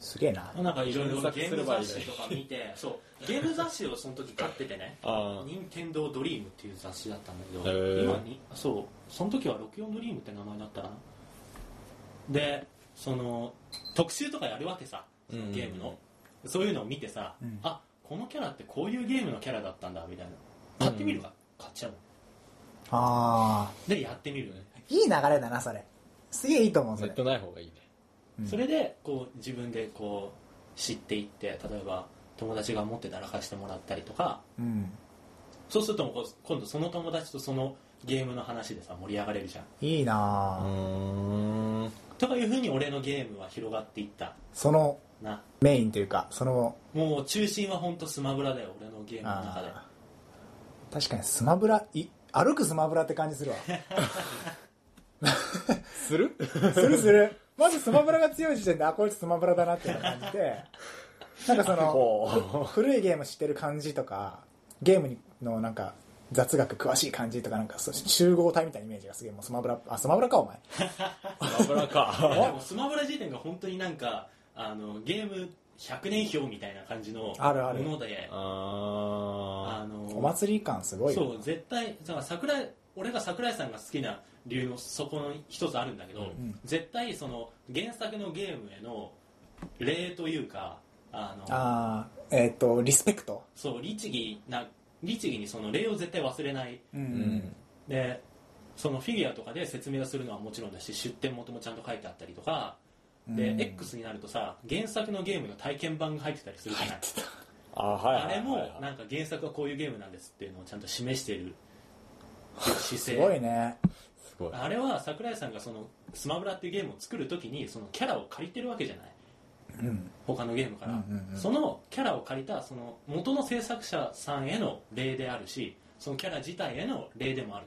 すげえな。うん、なんかいろいろゲームすればいい雑誌とか見て。そう。ゲーム雑誌をその時買っててね。ああ。任天堂ドリームっていう雑誌だったんだけど、へー今に？そう。その時は64ドリームって名前だったかな。でその特集とかやるわけさゲームの、そういうのを見てさ、うん。あこのキャラってこういうゲームのキャラだったんだみたいな。買ってみるか、買っちゃう。のあでやってみるよね、あいい流れだなそれ。すげえいいと思うそれ。ネットない方がいいね。うん。それでこう自分でこう知っていって例えば友達が持ってたら貸してもらったりとかうんそうするともう今度その友達とそのゲームの話でさ盛り上がれるじゃん。いいなうん。とかいうふうに俺のゲームは広がっていった。そのな。メインというかそのもう中心は本当スマブラだよ俺のゲームの中で。確かにスマブラい歩くスマブラって感じするわ。する？するする。まずスマブラが強い時点であこいつスマブラだなっていう感じでなんかそのほ古いゲーム知ってる感じとかゲームのなんか雑学詳しい感じとかなんかそう集合体みたいなイメージがすげえもうスマブラあスマブラかお前。う油いやか。でもスマブラ時点が本当になんかあのゲーム100年表みたいな感じのあるある。ものでああのお祭り感すごいよ。そう絶対だから桜井俺が桜井さんが好きな理由のそこの一つあるんだけど、ん。絶対その原作のゲームへの礼というかあのあーえっ、とリスペクト。そう律儀な律儀にその礼を絶対忘れない。うん。でそのフィギュアとかで説明をするのはもちろんだし出典元もちゃんと書いてあったりとか。で、うん。X になるとさ原作のゲームの体験版が入ってたりするじゃない。あはいはいはいあれもなんか原作はこういうゲームなんですっていうのをちゃんと示している。姿 *laughs* 勢すごいね。すごい。あれは桜井さんがそのスマブラっていうゲームを作るときにそのキャラを借りてるわけじゃない。うん他のゲームから、うんうんうん。そのキャラを借りたその元の制作者さんへの礼であるしそのキャラ自体への礼でもある。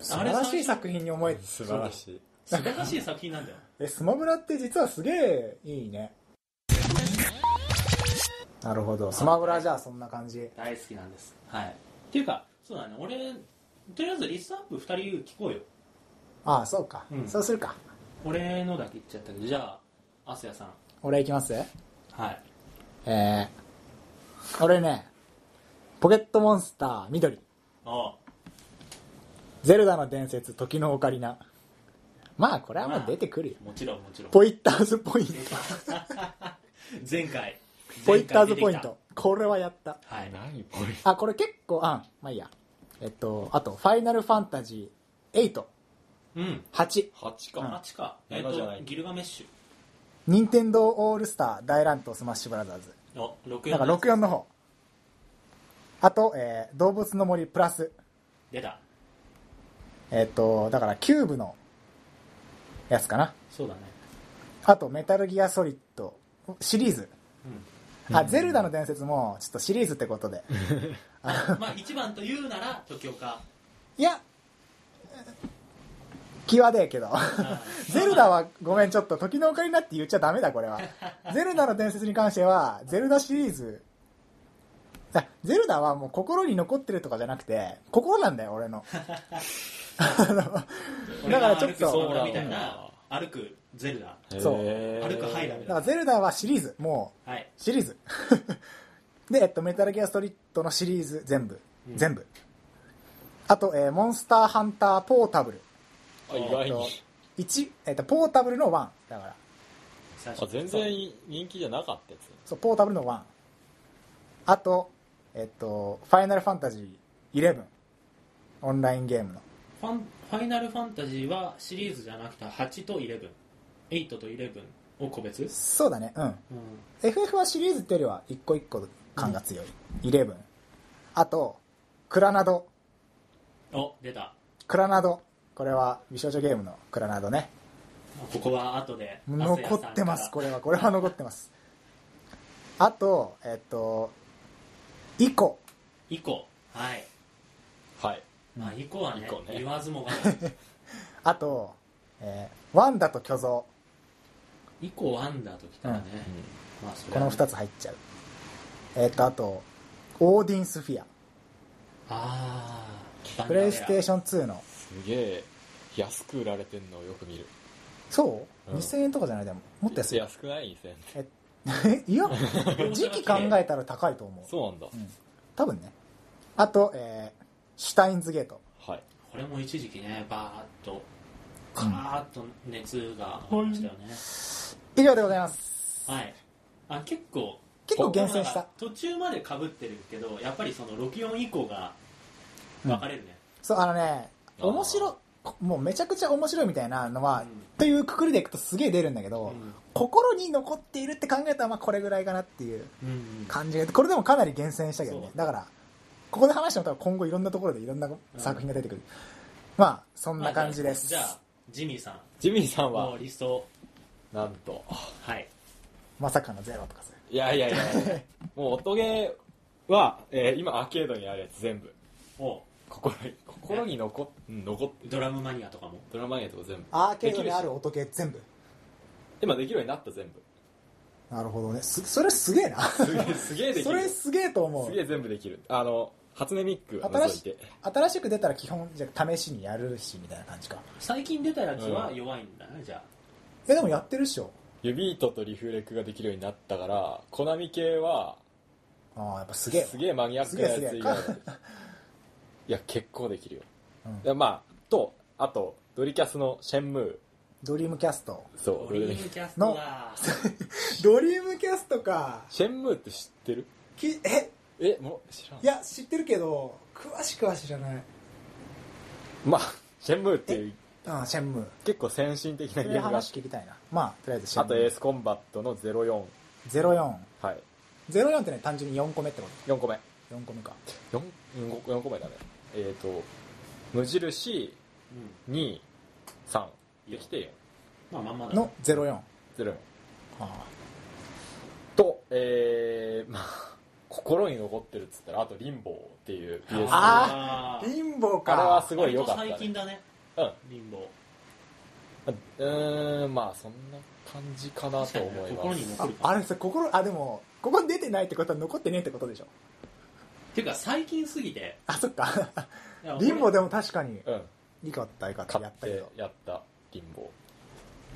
素晴らしい作品に思えて素晴らしい。素晴らしい作品なんだよ。*laughs* えスマブラって実はすげえいいね。なるほど。スマブラじゃあそんな感じ。大好きなんです。はい。っていうかそうだね。俺とりあえずリストアップ2人聞こうよ。ああそうか、うん。そうするか。俺のだけ言っちゃったけど。じゃあアスヤさん。俺いきます？はい。えー、俺ねポケットモンスター緑。あゼルダの伝説時のオカリナ。まあこれはもう出てくるよ。もちろんもちろん。ポイッターズポイント。*laughs* 前回。ポイッターズポイント。これはやった。出てきたはい。何これ？あこれ結構あまあいいや。えっとあと「ファイナルファンタジー8」うん。8 8あかっちか。えっ7じゃない。とギルガメッシ任天堂オールスター大乱闘スマッシュブラザーズュお64なんか64の方。あと、えー動物の森プラス出た。えっとだからキューブのやつかな。そうだね。あとメタルギアソリッド。シリーズ。うん。あ、ゼルダの伝説もちょっとシリーズってことで。*laughs* まあ一番と言うなら時岡。いや際でえけど。*laughs* ゼルダはごめんちょっと時のオカリナって言っちゃダメだこれは。*laughs* ゼルダの伝説に関してはゼルダシリーズ。あゼルダはもう心に残ってるとかじゃなくて心なんだよ俺の。あ *laughs* のだからちょっと。みたいな歩くゼルダ。そう。歩くハイラだからゼルダはシリーズ。もうはい。シリーズ。で、えっと、メタルギアストリートのシリーズ全部、うん。全部。あと、えーモンスターハンターポータブルあ意外に。1、えっと、ポータブルの1だから。あ全然人気じゃなかったやつそうポータブルの1あとえっとファイナルファンタジー11オンラインゲームの。ファンファイナルファンタジーはシリーズじゃなくて8と118と11を個別、そうだね。うん。うん、FF はシリーズっていうよりは一個一個感が強い、11あとクラナド。お出た。クラナドこれは美少女ゲームのクラナドね。ここは後で残ってますこれはこれは残ってます。あとえっとイコ。以降はい、はい。まあ、以降はねイコね。言わずもがな *laughs* あと、えーワンダと巨像。以降ワンダーときたらね、まあそれこのはね2つ入っちゃう。えっとあとオーディンスフィア。ああプレイステーション2の。すげえ安く売られてんのをよく見る。そう、うん。2000円とかじゃない？でももっと安い？安くない？2000円。え *laughs* いや時期考えたら高いと思う。そうなんだ。うん。多分ね。あと、えーシュタインズゲート。はい。これも一時期ねバーッとカーッと熱がましたよね、以上でございます。はい。あ結構結構厳選した。途中まで被ってるけどやっぱりその64以降が分かれるね、そうあのね面白もうめちゃくちゃ面白いみたいなのは、うんというくくりでいくとすげえ出るんだけど、うん。心に残っているって考えたらまあこれぐらいかなっていううんうん。感じがこれでもかなり厳選したけどね。だからここで話しても多分今後いろんなところでいろんな作品が出てくる、まあそんな感じです、じゃあジミーさん。ジミーさんは？のリストなんと。はいまさかのゼロとかするいやいやいや。*laughs* もう音ゲーは、えー今アーケードにあるやつ全部。お心に心に残うん残ってる。ドラムマニアとかも？ドラマニアとか全部。アーケードにある音系全部。今できるようになった全部。なるほどね。すそれすげえな。すげえすげえできそるれすげえと思う。すげえ全部できる。あの初音ミックを新し除いて。新しく出たら基本じゃあ試しにやるしみたいな感じか。最近出たやつは弱いんだね、じゃあ。えでもやってるっしょ。指糸とリフレクができるようになったからコナミ系はああやっぱすげえ。わすげえマニアックなやつ以外いや結構できるよ、うん。でまあとあとドリキャスのシェンムー。ドリームキャスト。そう。ドリームキャストだ。*laughs* ドリームキャストか。シェンムーって知ってる？きえ？えもう知らん。いや知ってるけど詳しくは知らない。まあシェンムーっていうああシェンムー。結構先進的なゲームが。あ話聞きたいな。まあとりあえずシェンムー。あとエースコンバットの04 04はい。04ってね単純に4個目ってこ4個目。と4個目か。4, 4個目だねえっ、と無印うん。23できてまあまんまだの04 04あ。とえー、*laughs* まあ心に残ってるっつったらあとリンボーっていう PS ああリンボー。か。あれはすごい良かった、ね、最近だね。うん。リンボうーんまあそんな感じかなと思い心ます。あに残るあれさ心あでもここに出てないってことは残ってねえってことでしょていうか最近すぎて。あそっか。リンボーでも確かにうん。いいかったいいかったやったけど。やった。リンボ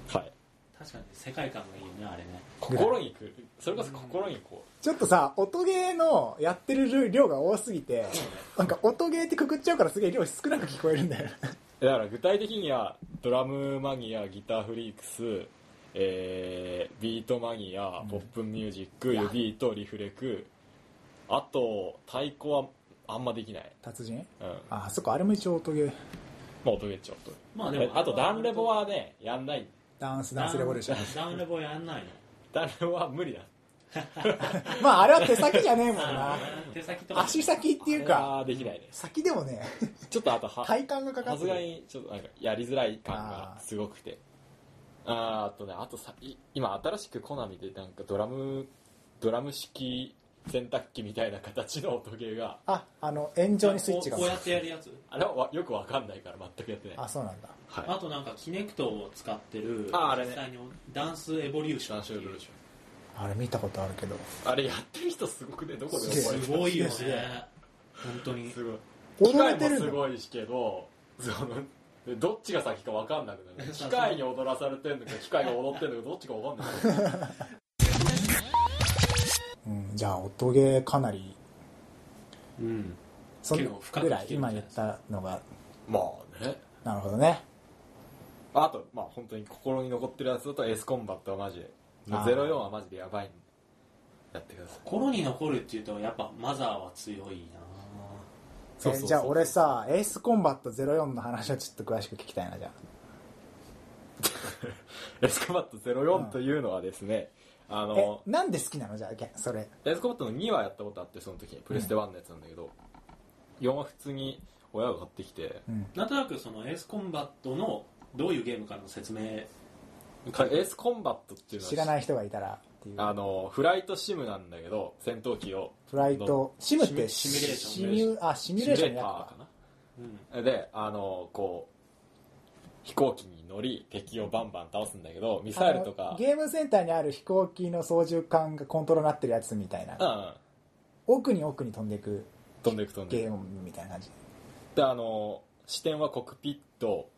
ーはい。確かに世界観がいいよねあれね。心にくる。それこそ心にこちょっとさ音ゲーのやってる量が多すぎてなんか音ゲーってくくっちゃうからすげえ量少なく聞こえるんだようだから具体的にはドラムマニアギターフリークスえー、ビートマニアうん。ポップンミュージック、指とリフレクあと太鼓はあんまできない。達人？うん。あそっかあれも一応音ゲー。まあ音ゲーちょっとまあでもあとダンレボはねやんない。ダンスダンスレボリューションダウンレボやんないの。ダンレボは無理だ。*laughs* まああれは手先じゃねえもんな。手先とか。足先っていうかあれはできないね。先でもね。ちょっとあとは体幹がかかさすがってるにちょっとなんかやりづらい感がすごくて。あーあとねあとさい今新しくコナミでなんかドラムドラム式洗濯機みたいな形の音ゲーが。ああの円状にスイッチが。こうこうやってやるやつ？あれ？はわよくわかんないから全くやってない。あそうなんだ。はい。あとなんかキネクトを使ってるああれね。実際にダンスエボリューションダンシュエボリューシあれ見たことあるけど。ョンあれやってる人すごくねどこで覚えすてるごいよね。本当に。すごい。踊機械もすごいしけどそのどっちが先かわかんなくなる。*laughs* 機械に踊らされてんのか機械が踊ってんのかどっちかわかんない *laughs* うん。じゃあ音ゲーかなりうん。そ結構深くぐらい今言ったのが。まあね。なるほどね。あとまあ本当に心に残ってるやつだとエースコンバットはマジであー。04はマジでやばいんでやってください。心に残るっていうとやっぱマザーは強いな。そうじゃあ俺さエースコンバット04の話をちょっと詳しく聞きたいなじゃエースコンバット04というのはですね、ああえのなんで好きなの？じゃあけそれ。エースコンバットの2はやったことあってその時にプレステ1のやつなんだけど、4は普通に親が買ってきてうん。なんとなくそのエースコンバットのどういうゲームかの説明。エースコンバットっていうのは知らない人がいたらっていう。あのフライトシムなんだけど戦闘機を。フライトシムってシミュレーション。シミュあシミュレーションのやつかかうんな。であのこう飛行機に乗り敵をバンバン倒すんだけどミサイルとあかのゲームセンターにある飛行機の操縦桿がコントロールなってるやつみたいな。うん。うん奥に奥に飛んでいく飛んでいく飛んでいく。ゲームみたいな感じ。であの視点はコックピット、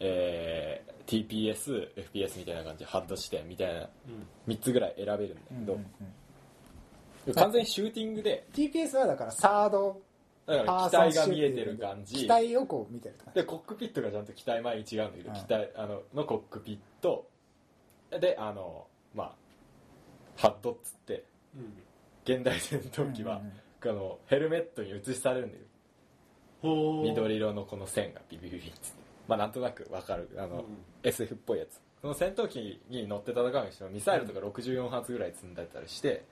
えー TPS、FPS みたいな感じ。でハッド視点みたいな。うん。3つぐらい選べるんだけど、うんうんうん。完全にシューティングで。TPS はだからサードだから機体が見えてる感じ。機体をこう見てるでコックピットがちゃんと機体前に違うんだけど、うん。機体あののコックピット。であのまあハッドっつって現代戦闘機は、あのヘルメットに映しされるんだよ。緑色のこの線がビビビビってまあなんとなくわかるあの、うん SF っぽいやつその戦闘機に乗って戦うにしてもミサイルとか64発ぐらい積んでたりして、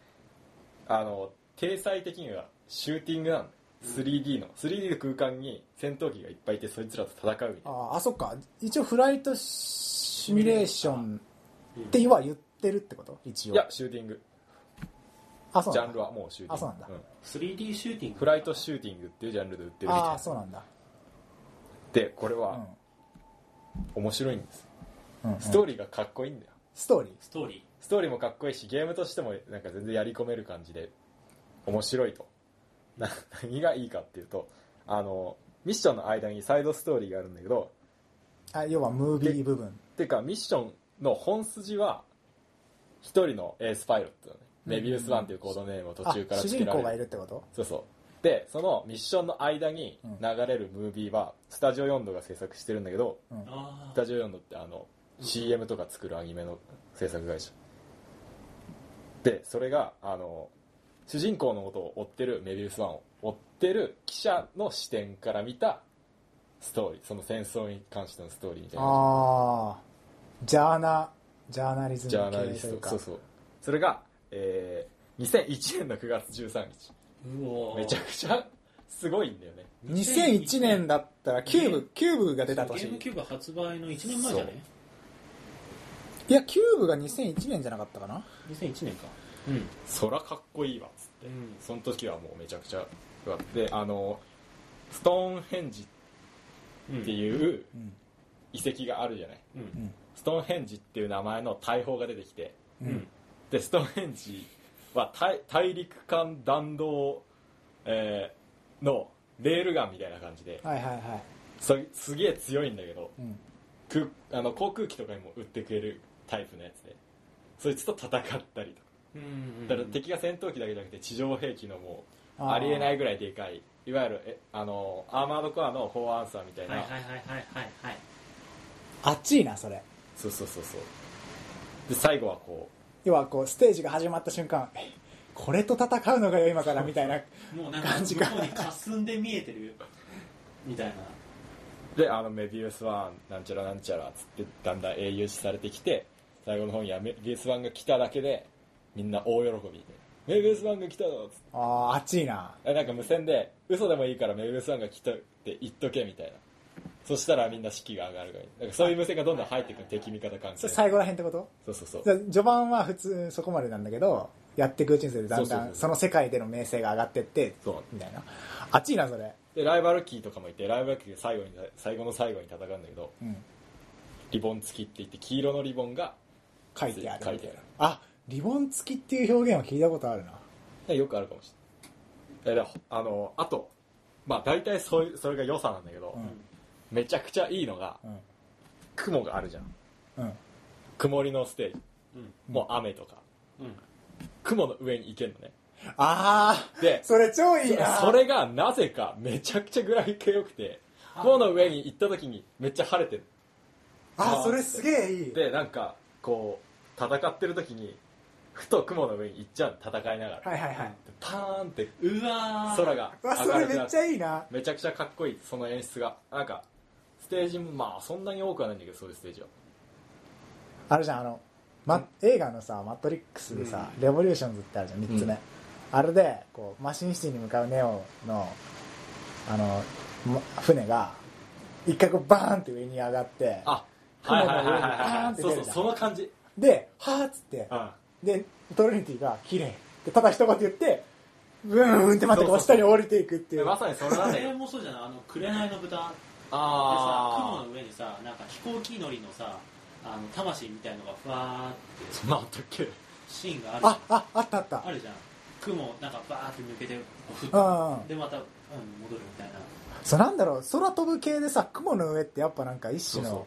あの体裁的にはシューティングなんだよ 3D の 3D の空間に戦闘機がいっぱいいてそいつらと戦うみたいな。ああそっか。一応フライトシミュレーションって今言ってるってこと？一応。いやシューティング。ジャンルあそうなんだ。はもうシューティング。あそうなんだ。3D シューティング。フライトシューティングっていうジャンルで売ってるみたいあな。あそうなんだ。でこれはうん。面白いんです、うんうん。ストーリーがかっこいいんだよ。ストーリー？ストーリストーリーもかっこいいしゲームとしてもなんか全然やり込める感じで面白いと。な何がいいかっていうとあのミッションの間にサイドストーリーがあるんだけどあ要はムービー部分。っていうかミッションの本筋は一人のエースパイロットだね、メビウスワンっていうコードネームを途あ中から主つけられる。人公がいるってこと？そうそう。でそのミッションの間に流れるムービーはスタジオ4度が制作してるんだけどうん。スタジオ4度ってあの CM とか作るアニメの制作会社。でそれがあの主人公のことを追ってるメビウスワンを追ってる記者の視点から見たストーリーその戦争に関してのストーリーみたいな。ああジャーナジャーナリズムジャーナリスト。そうそう。それが、えー、2001年の9月13日。めちゃくちゃすごいんだよね。2001年だったらキューブキューブが出た年。ゲームキューブ発売の1年前じゃね？いやキューブが2001年じゃなかったかな。2001年か。うん。そらかっこいいわうん。その時はもうめちゃくちゃうわであのストーンヘンジっていううん。遺跡があるじゃない、うん。うんストーンヘンジっていう名前の大砲が出てきて。ううん。んでストーンヘンジは大大陸間弾道、えーのレールガンみたいな感じで。はいはいはい。そすげえ強いんだけどうん。空あの航空機とかにも撃ってくれるタイプのやつで。そいつと戦ったりとだから敵が戦闘機だけじゃなくて地上兵器のもうありえないぐらいでかいいわゆるえあのアーマードコアのフォーアンサーみたいな、はいはいはいはいはいはい。あっちいなそれ。そうそうそうそう。で最後はこ要はこうステージが始まった瞬間え *laughs* これと戦うのがよ今からみたいなもうなんか感じか。向こうに霞んで見えてるみたいな。うであのメビウスワンなんちゃらなんちゃらっつってだんだん英雄視されてきて最後の方にはメビウスワンが来ただけでみんな大喜びで。メビウスワンが来たぞっつって。あああっちいな。えなんか無線で嘘でもいいからメビウスワンが来たって言っとけみたいな。そしたらみんな士気が上がるから。なんかそういう無線がどんどん入ってくる敵味方関係。それ最後らへんってこと？そうそうそう。序盤は普通そこまでなんだけどやっていくうちにだんだんその世界での名声が上がってってそう。みたいな。あっちいなそれ。でライバルキーとかもいてライバルキーが最後に最後の最後に戦うんだけどうん。リボン付きって言って黄色のリボンが書いてある。書いてある。あリボン付きっていう表現は聞いたことあるな。よくあるかもしれない。であのあとまあ大体そういうそれが良さなんだけど、うん。めちゃくちゃいいのがうん。雲があるじゃん。うん。曇りのステージ。うん。もう雨とか。うん。雲の上に行けるのね。ああでそれ超いいな。それがなぜかめちゃくちゃグラフィックが良くて雲の上に行った時にめっちゃ晴れてる。あそれすげえいい。でなんかこう戦ってる時にふと雲の上に行っちゃうの戦いながら、はいはいはい。パーンってうわー。空が。うわそれめっちゃいいな。めちゃくちゃかっこいいその演出が。なんかステージもまあそんなに多くはないんだけどそういうステージは。あるじゃんあの、ま、映画のさ「マトリックス」でさ、レボリューションズってあるじゃん3つ目、うん。あれでこうマシンシティに向かうネオのあのま船が一回こうバーンって上に上がってあ雲の上にはいはいはいはいパーンって出るじゃん。その感じ。で「はーっつってあでトリニティが「綺麗。ってただ一言言ってブーンって待ってこう下に降りていくっていう。まさにそれなんあれだよもそうじゃない？あの紅の豚。でさあ雲の上にさなんか飛行機乗りのさあの魂みたいのがふわーって。そんなあったっけ？シーンがあるあああったあった。あるじゃん。雲なんかバーって抜けてふっうんうん。でまた、うん、戻るみたいな。そうなんだろう。空飛ぶ系でさ雲の上ってやっぱなんか一種のそうそ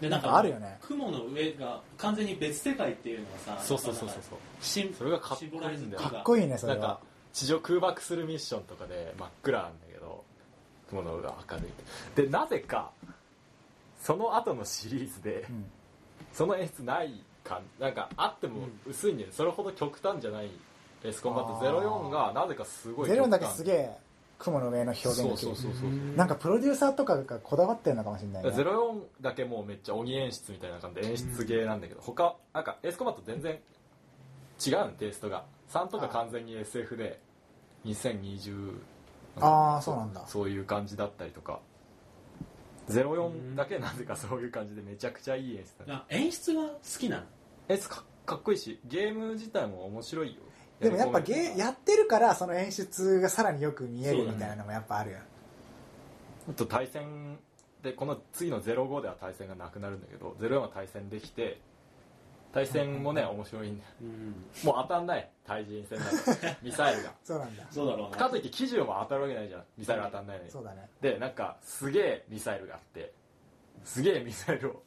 でなんかあるよね。雲の上が完全に別世界っていうのがさそうそうそうそうそう。シンそれがかっこいいんだよかっこいいねそれは。なんか地上空爆するミッションとかで真っ暗なんだけど雲の上が明るい。でなぜかその後のシリーズでうん。その演出ないかなんかあっても薄いんだよね。それほど極端じゃないエースコンバット04がなぜかすごいゼロだけすえげえ雲の上の表現そうできるそうそうそう。なんかプロデューサーとかがこだわってるのかもしれないね。04だけもうめっちゃ鬼演出みたいな感じで演出芸なんだけど、他なんかエースコンバット全然違うんテイストが。3とか完全に SF で2020ああそうなんだ。そういう感じだったりとか。04だけなぜかそういう感じでめちゃくちゃいい演出だあ演出が好きなの？えかかっこいいしゲーム自体も面白いよでもやっぱゲーやってるからその演出がさらによく見えるみたいなのもやっぱあるよあと対戦でこの次の05では対戦がなくなるんだけど04は対戦できて対戦もね面白いんだよ。うん。もう当たんない対人戦だと *laughs* ミサイルが。そうなんだ。そうだろうな。かといって機銃も当たるわけないじゃんミサイル当たんないのに。そうだね。でなんかすげえミサイルがあってすげえミサイルを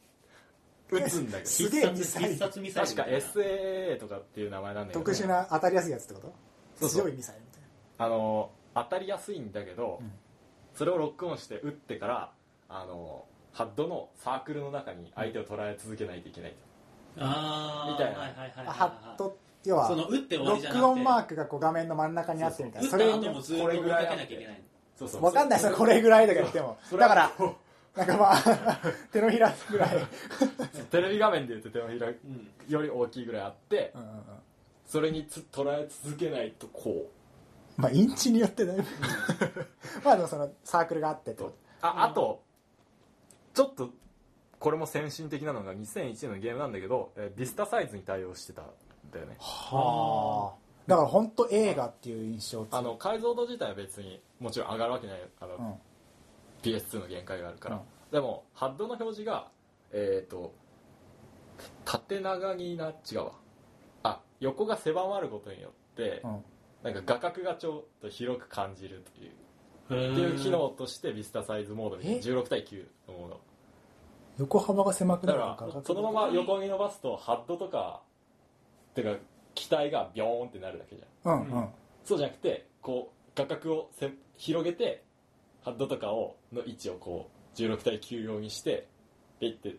撃つんだけど。すげえミサイル。必殺ミサイル確か SAA とかっていう名前なんだけど。特殊な当たりやすいやつってこと？そうそう。強いミサイルみたいあの当たりやすいんだけど、うん。それをロックオンして撃ってからあのハッドのサークルの中に相手を捉え続けないといけない、あー。みたいな。はいはいはいはいなハット要はその打って終わロりじゃなくて。ックオンマークがこう画面の真ん中にあってみたいな。それに後もずっと追いかけなきゃいけない。そうそう。わかんないそれこれぐらいとか言っても。それだから *laughs* なんかまあ手のひらぐらい。*laughs* テレビ画面で言うと手のひらうんより大きいぐらいあって、うんうんうん。それにつ捉え続けないとこまあインチによってだいぶ。*laughs* まあでもそのサークルがあってと。ああとちょっとこれも先進的なのが2001年のゲームなんだけど、えービスタサイズに対応してたんだよね。はあ。だから本当映画っていう印象あの解像度自体は別にもちろん上がるわけない。あの、うん PS2 の限界があるから、うん。でもハッドの表示がえっ、と縦長にな違うわ。あ横が狭まることによって、うん。なんか画角がちょっと広く感じるという。っていう機能としてビスタサイズモードにえ？16対9のもの横幅が狭くなるからそのまま横に伸ばすとハッドとかてか機体がビョーンってなるだけじゃん。うんうん。そうじゃなくてこう画角をせ広げてハッドとかをの位置をこう16対9用にしてピッてっ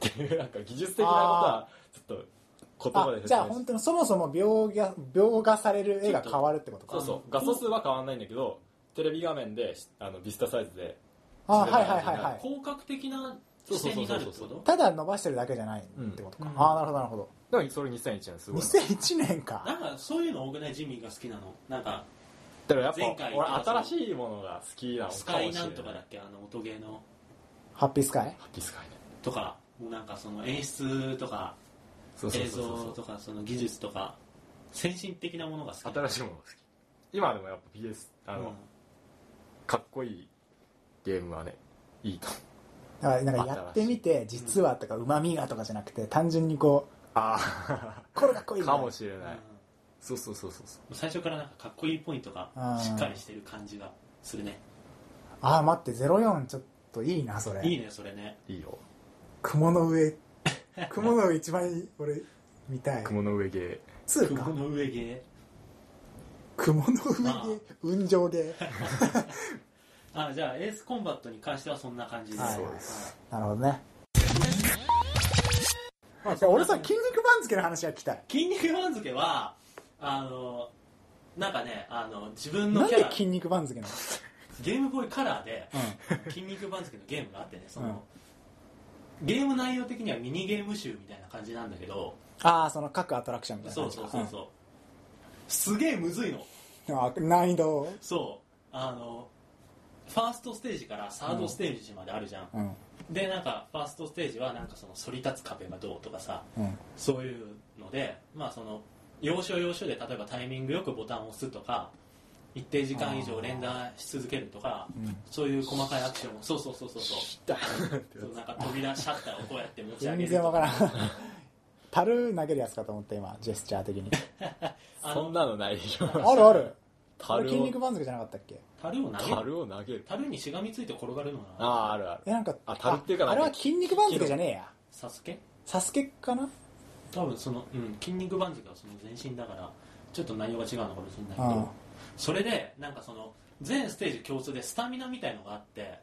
ていうなんか技術的なことはちょっと言葉あでじゃあ本当にそもそも描画描画される絵が変わるってこと？かそうそう。画素数は変わらないんだけどテレビ画面であのビスタサイズであはいはいはいはい。広角的な視点になるってこと？ただ伸ばしてるだけじゃないってことか、うん。ああなるほどなるほど。でもそれ2001年すごい。2001年か。なんかそういうの多くない？ジミーが好きなの？なんかだからやっ前回。ぱ俺新しいものが好きなのかもしスカイれないなんとかだっけ？あの音ゲーの。ハッピースカイ？ハッピースカイね。とかなんかその演出とかそうそう映そうそう。像とかその技術とか先進的なものが好き。新しいものが好き。今でもやっぱ PS あの、うん。かっこいいゲームはねいいとだからなんかやってみて実はとかうまみがとかじゃなくて単純にこあうこれかっこいいあかもしれうんない、そうそうそうそうそう。最初からなんかかっこいいポイントがうんしっかりしてる感じがするね。ああ待って04ちょっといいなそれ。いいねそれね。いいよ。雲の上。*laughs* 雲の上一番俺見たい。雲の上ゲ2か雲の上ゲ雲の上ああ。で雲上で *laughs* ーあじゃあエースコンバットに関してはそんな感じで、はい。そうです。なるほどね。あ俺さ筋肉番付の話が聞きたい。筋肉番付はあのなんかねあの自分のなんキャラ。で筋肉番付なの？ゲームボーイカラーでう筋肉番付のゲームがあってねその、ゲーム内容的にはミニゲーム集みたいな感じなんだけどああその各アトラクションみたいなそうそうそうそう、すげえむずいの。うん。あ難易度。そう。あのファーストステージからサードステージまであるじゃん、うん。でなんかファーストステージはなんかその反り立つ壁がどうとかさうん。そういうのでまあその要所要所で例えばタイミングよくボタンを押すとか一定時間以上連打し続けるとかうん。そういう細かいアクションをそうそうそうそうそう。そうなんか扉シャッターをこうやって持ち上げ全然わかからん。樽投げるやつかと思った今ジェスチャー的に。*laughs* そんなのないでしょ。あるある。あ樽筋肉番付じゃなかったっけ？樽を投げる。樽を投げる。樽にしがみついて転がるのあなああるある。えなんかあ樽っていうかああれは筋肉番付じゃねえや。サスケ？サスケかな？多分その、うん、筋肉番付はその前身だからちょっと内容が違うのかもしれないけど、うん。それでなんかその全ステージ共通でスタミナみたいのがあって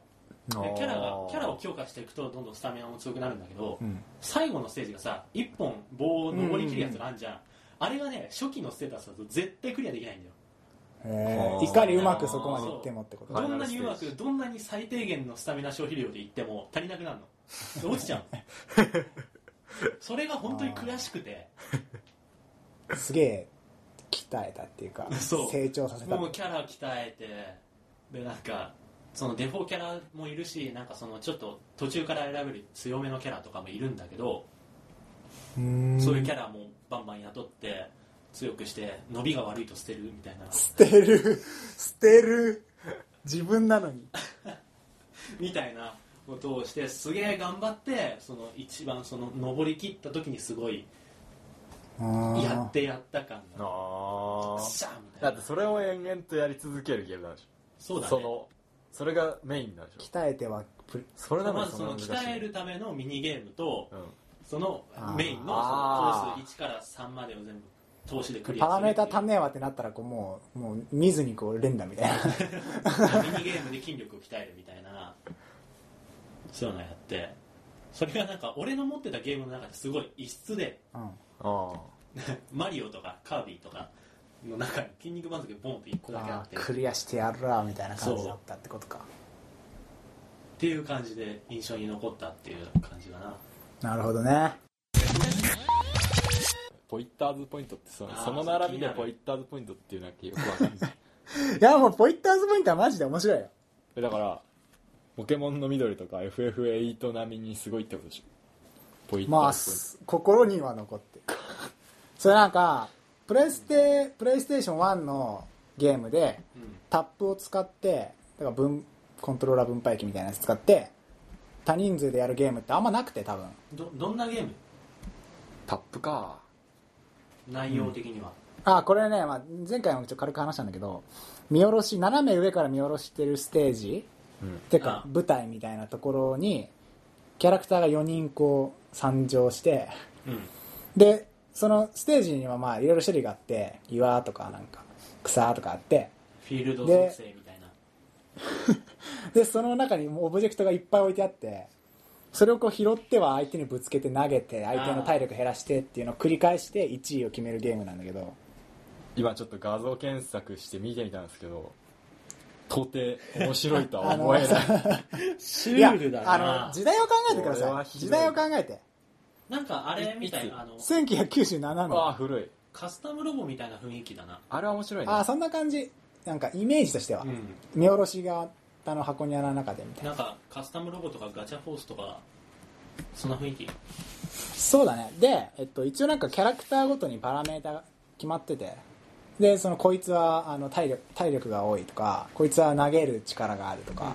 でキャラがキャラを強化していくとどんどんスタミナも強くなるんだけど、うん。最後のステージがさ一本棒を登りきるやつがあるじゃん、あれがね初期のステータスだと絶対クリアできないんだよ。えー。いかにうまくそこまでいってもってことどんなにうまくどんなに最低限のスタミナ消費量でいっても足りなくなるの。落ちちゃう *laughs* *laughs* それが本当に悔しくて。すげえ鍛えたっていうかそう。成長させた。もうキャラ鍛えてでなんかそのデフォキャラもいるしなんかそのちょっと途中から選べる強めのキャラとかもいるんだけど、そういうキャラもバンバン雇って強くして伸びが悪いと捨てるみたいな。捨てる。捨てる。自分なのに。*laughs* みたいなことをしてすげえ頑張ってその一番その登り切った時にすごいやってやった感がああシャーみたいな。だってそれを延々とやり続けるゲームなんでしょ？そうだね。そのそれがメインなんでしょ？鍛えてはプそれなのまずその鍛えるためのミニゲームとうん。そのメインのそのコあーース1から3までを全部投資でクリアするパラメータ足んねえわってなったらこうもうもう見ずにこう連打みたいな。*laughs* ミニゲームで筋力を鍛えるみたいなそういうのやって。それがなんか俺の持ってたゲームの中ですごい異質で。*laughs* マリオとかカービィとかの中に筋肉番付ボンって1個だけあって。クリアしてやるわみたいな感じだったってことか。ていう感じで印象に残ったっていう感じかな。なるほどね。ポイッターズポイントってそのその並びでポイッターズポイントっていうのはよくわかんない。*laughs* いやもうポイッターズポイントはマジで面白いよ。えだからポケモンの緑とか FF8 並みにすごいってことでしょ。ポまあ心には残ってる。*laughs* それなんかプレステプレイステーション1のゲームでうん。タップを使ってだから分コントローラー分配器みたいなやつ使って多人数でやるゲームってあんまなくて多分。どどんなゲーム？タップか。内容的には、あこれね、まあ、前回もちょっと軽く話したんだけど見下ろし斜め上から見下ろしてるステージてかあ舞台みたいなところにキャラクターが4人こう参上してうん。でそのステージにはまあいろいろ種類があって岩とかなんか草とかあってフィールド属性みたいな。でその中にもうオブジェクトがいっぱい置いてあってそれをこう拾っては相手にぶつけて投げて相手の体力減らしてっていうのを繰り返して1位を決めるゲームなんだけど。今ちょっと画像検索して見てみたんですけど到底面白いとは思えない。シュールだあなの時代を考えてください。時代を考えて。なんかあれみたいなあの1997ああの。古い。カスタムロボみたいな雰囲気だな。あれは面白いね。ああそんな感じ。なんかイメージとしては、うん。見下ろしがあの箱庭の中でみたいな。なんかカスタムロボとかガチャフォースとかそんな雰囲気？そうだね。で、えっと、一応なんかキャラクターごとにパラメータが決まっててでそのこいつはあの体力体力が多いとかこいつは投げる力があるとか、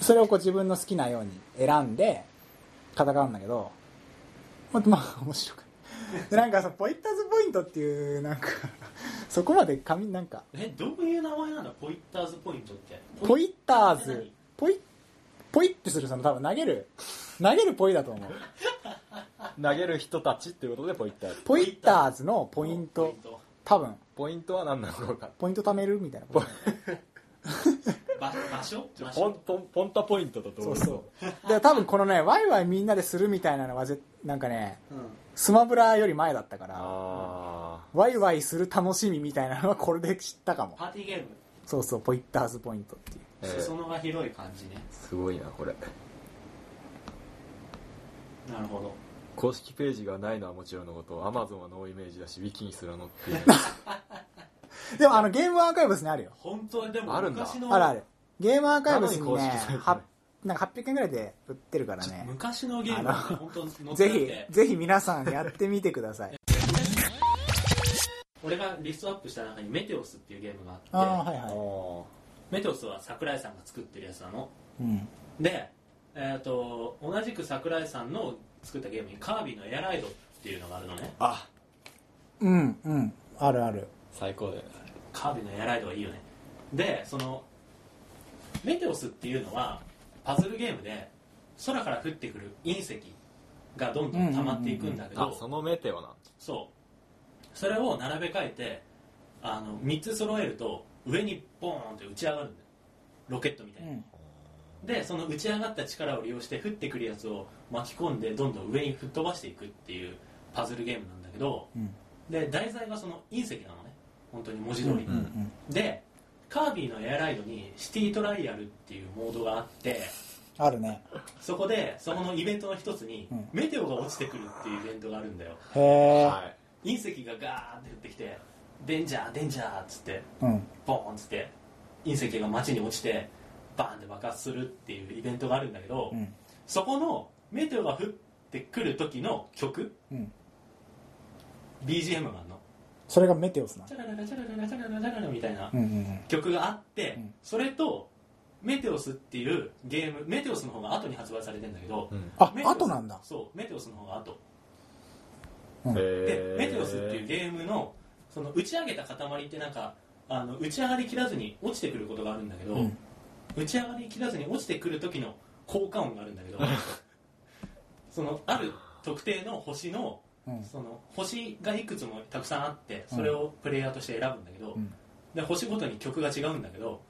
それをこう自分の好きなように選んで戦うんだけどままあ面白く。でなんかさポイッターズポイントっていうなんか *laughs* そこまで紙なんかえどういう名前なんだポイッターズポイントって。ポイッターズ。ポイポイってするその多分投げる投げるポイだと思う。投げる人たちっていうことでポイッターズ。ポイッターズのポイント。ポイント。多分ポイントは何なのか分かポイント貯めるみたいなこと。*laughs* ば場所？場ポン所ポンポンタポイントだと思そうそう。で多分このねワイワイみんなでするみたいなのはぜなんかねうん。スマブラより前だったからあワイワイする楽しみみたいなのはこれで知ったかも。パーティーゲーム？そうそうポイッターズポイントっていう。あ、えー。裾野が広い感じね。すごいなこれ。なるほど公式ページがないのはもちろんのことアマゾンはノーイメージだしウィキにすら載っていない。*laughs* でもあのゲームアーカイブスにあるよ。本当にでもあるんだ。あるある。ゲームアーカイブスになのにねなんか800円ぐらいで売ってるからね。昔のゲームはね本当に載ってぜひぜひ皆さんやってみてください。俺がリストアップした中にメテオスっていうゲームがあってああはいあはーメテオスは桜井さんが作ってるやつなの。いうん。で、えー、と同じく桜井さんの作ったゲームにカービィのエアライドっていうのがあるのね。あ。うんうん。あるある。最高だよ。ねカービィのエアライドはいいよね。でそのメテオスっていうのはパズルゲームで空から降ってくる隕石がどんどん溜まっていくんだけど、あそのメテオなんそう。それを並べ替えてあの3つ揃えると上にボーンって打ち上がるんだよ。ロケットみたいに、でその打ち上がった力を利用して降ってくるやつを巻き込んでどんどん上に吹っ飛ばしていくっていうパズルゲームなんだけどうん。で題材がその隕石なのね。本当に文字通り、うんうんでカービィのエアライドにシティトライアルっていうモードがあってあるね。そこでそこのイベントの一つに、うん。メテオが落ちてくるっていうイベントがあるんだよ。へえ、はい隕石がガーって降ってきてデンジャーデンジャーっつってうん。ボーンっつって隕石が街に落ちてバーンって爆発するっていうイベントがあるんだけど、うん。そこのメテオが降ってくる時の曲うん。BGM があるの。それがメテオスな。チャラララチャラララチャララチャララみたいなうんうんうん曲があって、うんそれとメテオスっていうゲームメテオスの方が後に発売されてんだけど、うんあ後なんだそうメテオスの方が後うんでメテオスっていうゲームのその打ち上げた塊ってなんかあの打ち上がりきらずに落ちてくることがあるんだけど、うん打ち上がりきらずに落ちてくる時の効果音があるんだけど *laughs* そのある特定の星のうん。その星がいくつもたくさんあってそれをプレイヤーとして選ぶんだけど、うん。で星ごとに曲が違うんだけど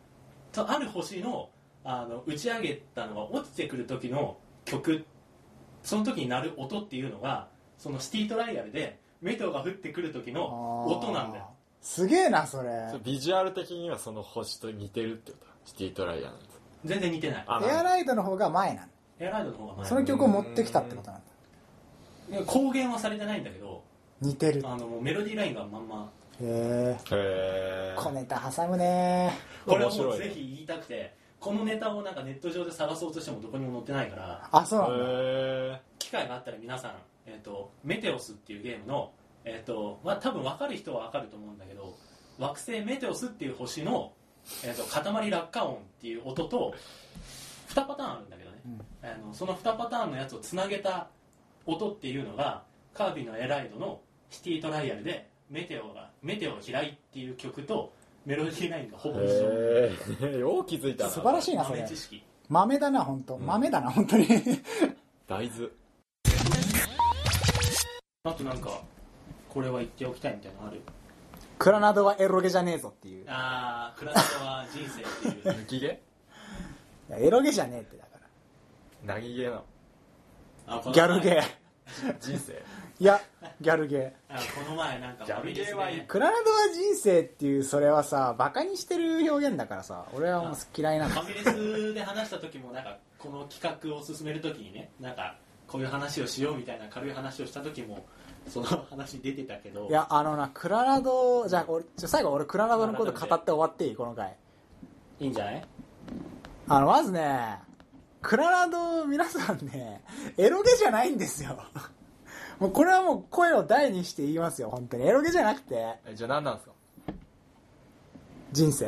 とある星のあの打ち上げたのが落ちてくる時の曲その時に鳴る音っていうのがそのシティトライアルでメテオが降ってくる時の音なんだよ。すげえなそれ。それビジュアル的にはその星と似てるってことシティトライアーなんです。全然似てない。あエアライドの方が前なのエアライドの方が前。その曲を持ってきたってことなんだ。公言はされてないんだけど似てる。あのもうメロディーラインがまんま。へえへ小ネタ挟むね。これはも面白いね。うぜひ言いたくてこのネタをなんかネット上で探そうとしてもどこにも載ってないからあそうなんだ。へ機会があったら皆さん、えー、とメテオスっていうゲームの、えーとまあ、多分分かる人は分かると思うんだけど惑星メテオスっていう星の、えー、と塊落下音っていう音と2パターンあるんだけどね、うん。あのその2パターンのやつをつなげた音っていうのがカービィのエライドのシティトライアルでメテオがメテオ飛来っていう曲とメロディーラインがほぼ一緒。へえよう気づいたな。素晴らしいなそれ。豆知識。豆だな本当。ん。豆だな本当に。大豆。あとなんかこれは言っておきたいみたいなのある？クラナドはエロゲじゃねえぞっていう。いああクラスは人生っていう。抜き毛やエロゲじゃねえってだから。何毛なの？ギャルゲ *laughs* 人生？いやギャルゲあこの前なんかギャルゲーはいいクラナドは人生っていうそれはさバカにしてる表現だからさ俺はもう嫌いなんだ。ファミレスで話した時もなんかこの企画を進める時にねなんかこういう話をしようみたいな軽い話をした時もその話出てたけど。いやあのなクラナドじゃあ俺ちょ最後俺クラナドのこと語って終わっていい？この回。いいんじゃない？あのまずねクラナド皆さんねエロゲじゃないんですよ。*laughs* もうこれはもう声を大にして言いますよ本当に。エロゲじゃなくて。えじゃあ何なんですか？人生。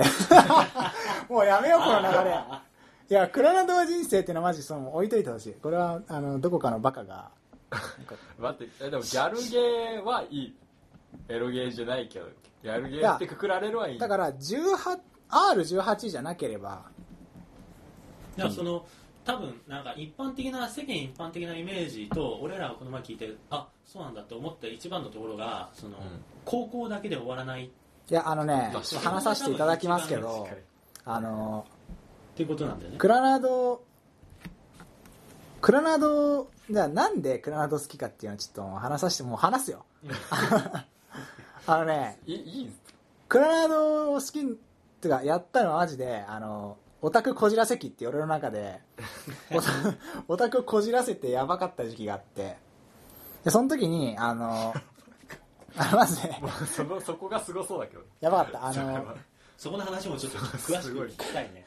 *laughs* もうやめようこの流れ。あいやクラナドは人生っていうのはマジその置いといてほしい。これはあのどこかのバカが *laughs* 待ってえでもギャルゲーはいいエロゲーじゃないけどギャルゲーってくくられるはいい。だから 18R18 じゃなければ。だからその多分なんか一般的な世間一般的なイメージと俺らがこの前聞いてあそうなんだって思った一番のところがその、高校だけで終わらない。っいやあのね話させていただきますけ確どあのていうことなんだよね。クラナドクラナドじゃあなんでクラナド好きかっていうのをちょっと話させてもう話すよ。あのねいいいいんすクラナドを好きっていうかやったのはマジであのオタクこじらせ期って俺の中で *laughs* オタクをこじらせてやばかった時期があって。でその時にあのあのまずねもうそのそこがすごそうだけど。やばかった。あのそこの話もちょっと詳しく聞きたいね。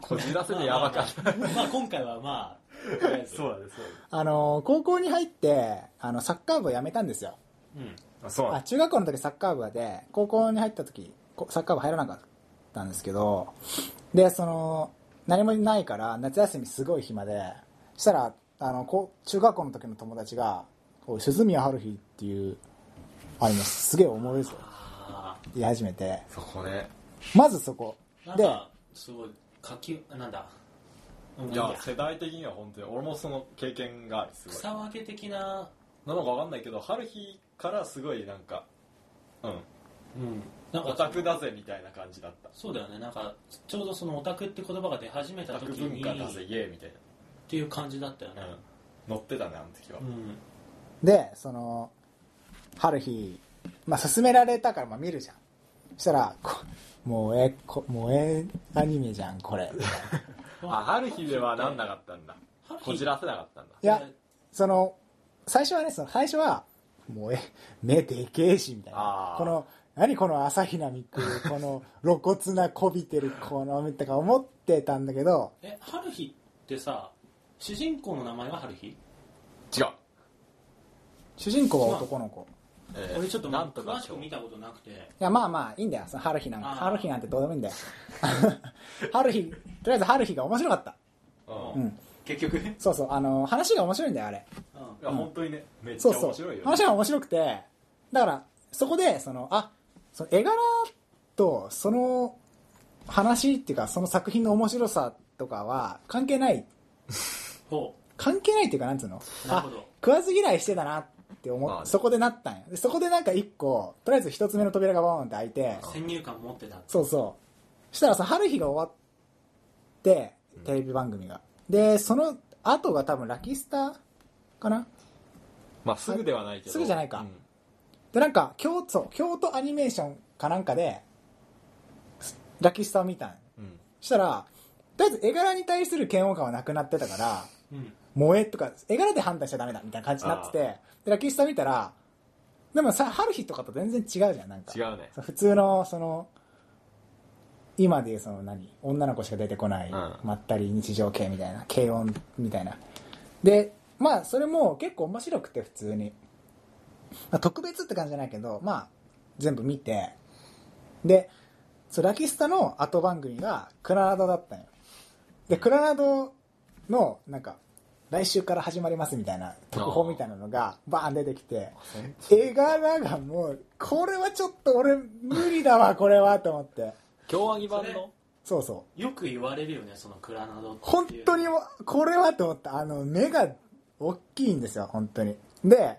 こじらせてやばかった。まあ今回はまあ *laughs* そうだねそうあの高校に入ってあのサッカー部を辞めたんですよ。うん。だあそうあ中学校の時サッカー部で高校に入った時こサッカー部入らなかったんですけどでその何もないから夏休みすごい暇でそしたらあのこう中学校の時の友達がこう鈴宮春日っていうアニメすげえおもろいぞあ言い始めて。そこね。まずそこ。ですごい下級なんだうん。いや世代的には本当に俺もその経験がすごい。草分け的な。なのかわかんないけど春日からすごいなんかうん。うん。なんかオタクだぜみたいな感じだった。そうだよね。なんかちょうどそのオタクって言葉が出始めオタクた時に文化だぜっイエーみたいていう感じだったよね。な、うん、乗ってたねあの時は、うん。でその春日まあ勧められたからまあ見るじゃん。そしたらこ萌えこ萌えアニメじゃんこれあ春日ではなんなかったんだ。こじらせなかったんだ。いやその最初はねその最初は萌え目でけえしみたいな。この何この朝比奈美久この *laughs* 露骨なこびてるこのとか思ってたんだけど。え春日ってさ主人公の名前は春日？違う。主人公は男の子えー俺ちょっとなんとか詳しく見たことなくて。いやまあまあいいんだよ。その春日なんか。春日なんてどうでもいいんだよ。*laughs* 春日とりあえず春日が面白かった。うん。うん。結局ね、そうそう。あの話が面白いんだよあれ。うん。いや本当にねめっちゃそうそう。面白いよ話が面白くて。だからそこでそのあその絵柄とその話っていうかその作品の面白さとかは関係ない。ほ関係ないっていうかなんつうの？あうなるほど。食わず嫌いしてたなって思まあね。っそこでなったんよでそこでなんか一個とりあえず一つ目の扉がバーンって開いて。先入観持ってた。そうそう。そしたらさ春日が終わってテレビ番組が、でその後が多分ラキスタかな？まあすぐではないけど。すぐじゃないか。うん。でなんか京都京都アニメーションかなんかでラキスタを見たんようん。そしたらとりあえず絵柄に対する嫌悪感はなくなってたからうん萌えとか絵柄で判断しちゃダメだみたいな感じになっててでラキスタ見たらでもさ春日とかと全然違うじゃん。なんか違うね。普通のその今でいうその何女の子しか出てこない、うん。まったり日常系みたいな軽音みたいな。でまあそれも結構面白くて普通に、まあ、特別って感じじゃないけどまあ全部見て。でそうラキスタの後番組がクラナドだったんよ。でクラナドのなんか来週から始まりますみたいな特報みたいなのがバーン出てきて絵柄がもうこれはちょっと俺無理だわこれはと思って。京アニ版の？そうそう。よく言われるよねそのクラナド本当にこれはと思ったあの目が大きいんですよ本当に。で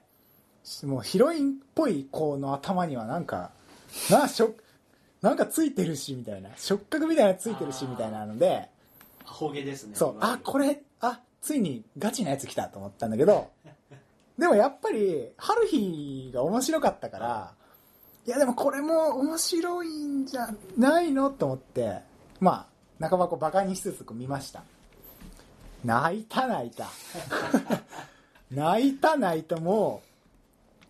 もうヒロインっぽい子の頭にはなんかなしょなんかついてるしみたいな。触覚みたいなのついてるしみたいなので。アホ毛ですね。そう。あこれあついにガチなやつ来たと思ったんだけどでもやっぱり春日が面白かったからいやでもこれも面白いんじゃないのと思ってまあ半ばこうバカにしつつこう見ました。泣いた泣いた。*laughs* 泣いた泣いたも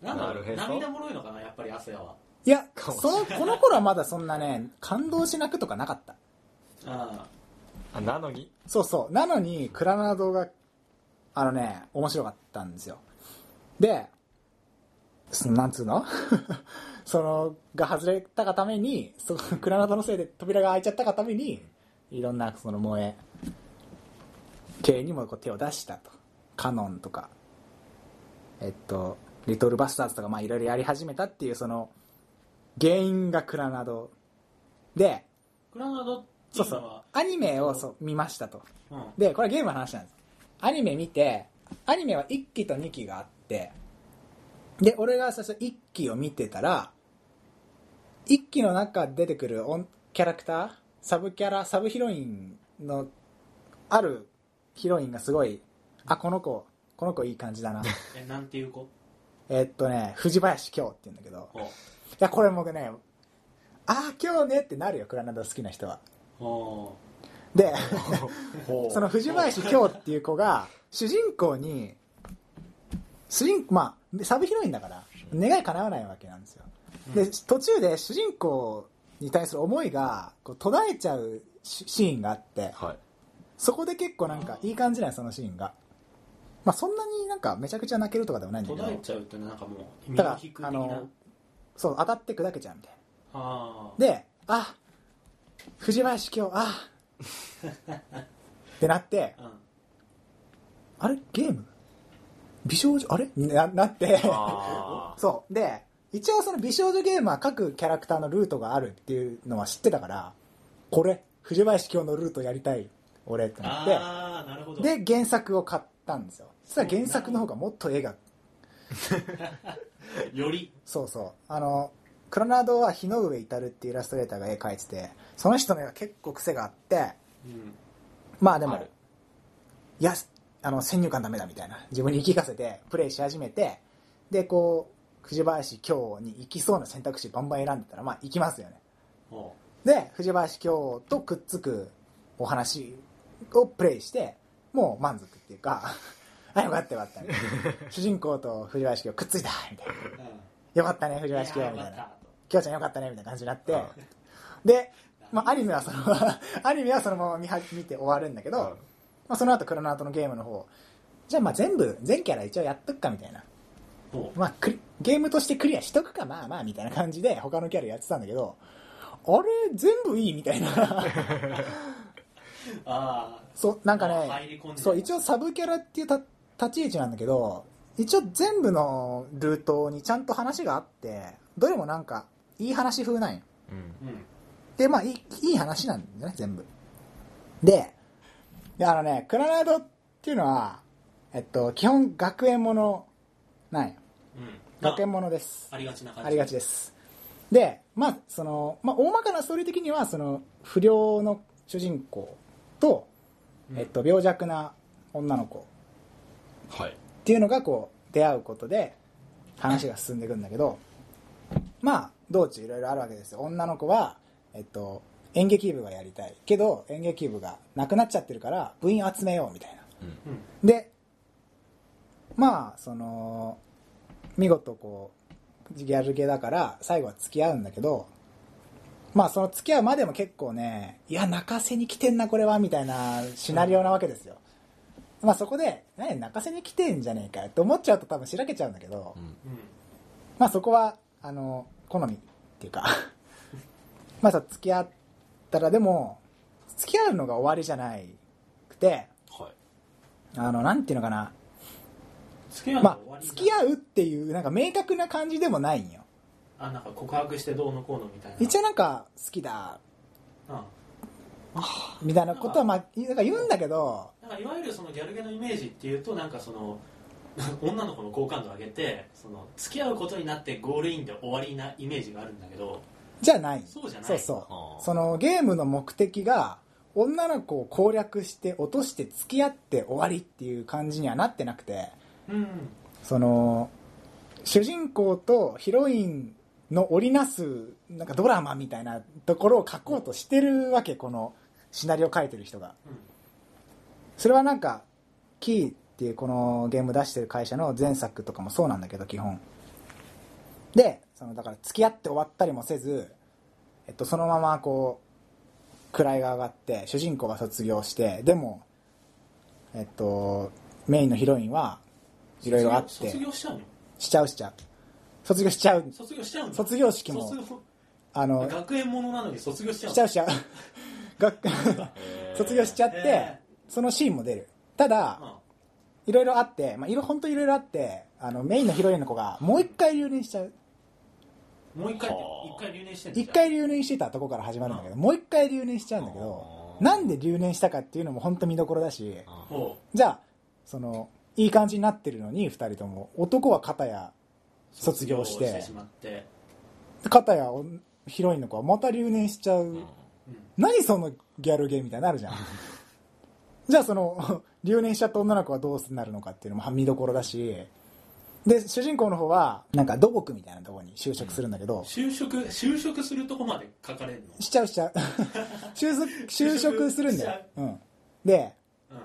なんだろう涙もろいのかなやっぱり汗は。ういやそのこの頃はまだそんなね感動しなくとかなかった。ああなのに？そうそう。なのに、クラナドが、あのね、面白かったんですよ。で、そのなんつうの？*laughs* その、が外れたがために、そのクラナドのせいで扉が開いちゃったがために、いろんなその萌え系にもこう手を出したと。カノンとか、えっと、リトルバスターズとか、まあいろいろやり始めたっていう、その、原因がクラナドで、ークラナドってそそういうアニメをそう見ましたと。うんで、これはゲームの話なんです。アニメ見て、アニメは1期と2期があって、で、俺が最初1期を見てたら、1期の中で出てくるオンキャラクター、サブキャラ、サブヒロインの、あるヒロインがすごい、あ、この子、この子いい感じだな。*laughs* えなんていう子？えっとね、藤林京って言うんだけど、おいや、これ僕ね、あー、今日ねってなるよ、クラナド好きな人は。おで、その藤林京っていう子が主人公に主人まあサブヒロインだから願い叶わないわけなんですよ。で途中で主人公に対する思いがこう途絶えちゃうシシーンがあってはい。そこで結構なんかいい感じなんよそのシーンが。まあそんなになんかめちゃくちゃ泣けるとかでもないんだけど。途絶えちゃうってなんかもう身だあのそう当たって砕けちゃうみたいあなであ藤林京あ。ってなって。あ、*laughs* うん、あれ？ゲーム？美少女？あれ？ななって。あそう。で一応その美少女ゲームは各キャラクターのルートがあるっていうのは知ってたからこれ藤林京のルートやりたい俺ってなって。で原作を買ったんですよ。そしたら原作の方がもっと絵が *laughs* より。そうそう。あのクロナードは日の上至るっていうイラストレーターが絵描いててその人の絵が結構癖があってうん。まあでもいやあの先入観ダメだみたいな。自分に言い聞かせてプレイし始めてでこう藤林京に行きそうな選択肢バンバン選んでたらまあ行きますよね。おで藤林京とくっつくお話をプレイしてもう満足っていうか *laughs* あよかったよかった。*laughs* 主人公と藤林京くっついたみたいな。よかったね藤林京みたいな。京ちゃんよかったねみたいな感じになって。で、まあ、アニメはその *laughs* アニメはそのまま見は見て終わるんだけど、うん。まあ、その後クロナートのゲームの方じゃあまあ全部全キャラ一応やっとくかみたいな。おまあ、クリゲームとしてクリアしとくかまあまあみたいな感じで他のキャラやってたんだけどあれ全部いいみたいな。*laughs* あそうなんかあね入り込んでそう一応サブキャラっていうた立ち位置なんだけど一応全部のルートにちゃんと話があってどれもなんかいい話風なんよ。うん。うんでまあいいいい話なんだよね全部。でであのねクラナードっていうのはえっと基本学園ものなんよ。うん。学園ものです。ありがちな感じ。ありがちです。でまあその、まあ、大まかなストーリー的にはその不良の主人公と、うん。えっと、病弱な女の子。はい。っていうのがこう出会うことで話が進んでいくんだけどまあ道中いろいろあるわけですよ。女の子は、えっと、演劇部がやりたい。けど演劇部がなくなっちゃってるから部員集めようみたいな。うん。でまあその見事こうギャルゲだから最後は付き合うんだけどまあその付き合うまでも結構ねいや泣かせに来てんなこれはみたいなシナリオなわけですよ、まあそこで何泣かせに来てんじゃねえかよって思っちゃうと多分しらけちゃうんだけど、うんうん。まあそこはあの好みっていうかまあさ付き合ったらでも付き合うのが終わりじゃないくてはい。あのなんていうのかな。付き合うのまあ、付き合うっていうなんか明確な感じでもないんよ。あなんか告白してどうのこうのみたいな。一応なんか好きだ。うんみたいなことはまあなんか言うんだけどなんかいわゆるそのギャルゲのイメージっていうとなんかその *laughs* 女の子の好感度を上げてその付き合うことになってゴールインで終わりなイメージがあるんだけどじゃない。そうじゃない。そうそう。そのゲームの目的が女の子を攻略して落として付き合って終わりっていう感じにはなってなくてうんその主人公とヒロインの織りなすなんかドラマみたいなところを書こうとしてるわけこのシナリオ書いてる人が。それはなんかキーっていうこのゲーム出してる会社の前作とかもそうなんだけど基本。でそのだから付き合って終わったりもせず、えっと、そのままこう位が上がって主人公は卒業してでもえっとメインのヒロインはいろいろあって卒業しちゃうの？しちゃうしちゃう。卒業しちゃう。卒業しちゃうの？卒業式もあの学園ものなのに卒業しちゃうしちゃうしちゃう。*laughs* 学卒業しちゃって、えそのシーンも出る。ただ、いろいろあって、まあ、いろ本当いろいろあってあのメインのヒロインの子がもう一回留年しちゃう。うんもう一回はあ。一回留年してんの一回留年してたとこから始まるんだけどもう一回留年しちゃうんだけどなんで留年したかっていうのも本当見どころだしほじゃあそのいい感じになってるのに2人とも。男は片やう卒業してしてしまって。片やおヒロインの子はまた留年しちゃう、うん。何そのギャルゲーみたいになるじゃん。*laughs* じゃあその *laughs* 留年しちゃった女の子はどうなるのかっていうのも見どころだしで主人公の方はなんか土木みたいなところに就職するんだけど、就職就職するとこまで書かれるの？しちゃうしちゃう。*laughs* 就職就職するんだよ、う。ん、でうん。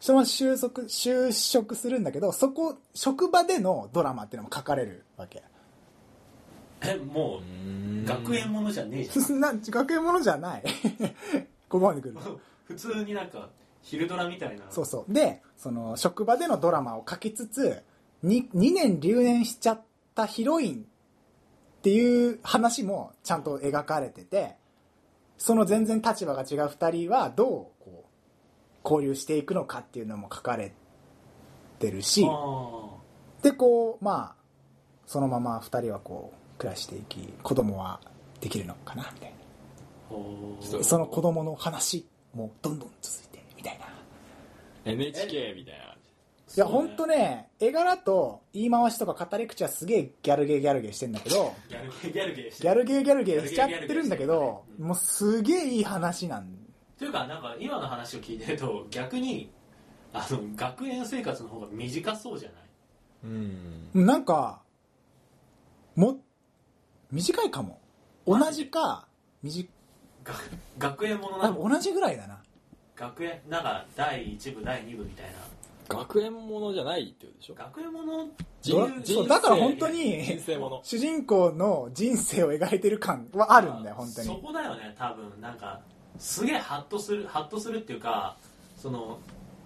その就職就職するんだけどそこ職場でのドラマっていうのも書かれるわけ。えもう学園ものじゃねえじゃん。*laughs* な学園ものじゃない。ここまで来る普通になんか昼ドラみたいな。そうそう。でその職場でのドラマを書きつつ 2, 2年留年しちゃったヒロインっていう話もちゃんと描かれててその全然立場が違う2人はどうこう交流していくのかっていうのも書かれてるしあでこうまあそのまま2人はこう暮らしていき子供はできるのかなみたいな。その子供の話もどんどん続いてみたいな。NHK みたいないや、ほんとね、絵柄と言い回しとか語り口はすげえギャルゲーギャルゲーしてんだけど、ギャルゲーギャルゲーしてギャルゲーギャルゲーしちゃってるんだけどもうすげえいい話なんというかなんか今の話を聞いてると逆にあの学園生活の方が短そうじゃない？うん。なんか、も短いかも。同じか短が *laughs* 学園ものなの？同じぐらいだな。学園なんか第1部第2部みたいな学園ものじゃないってことでしょ？学園もの？ドラいうそうだから本当に人生もの。主人公の人生を描いてる感はあるんだよ本当そにこだよね多分。なんかすげえハッとするハッとするっていうかその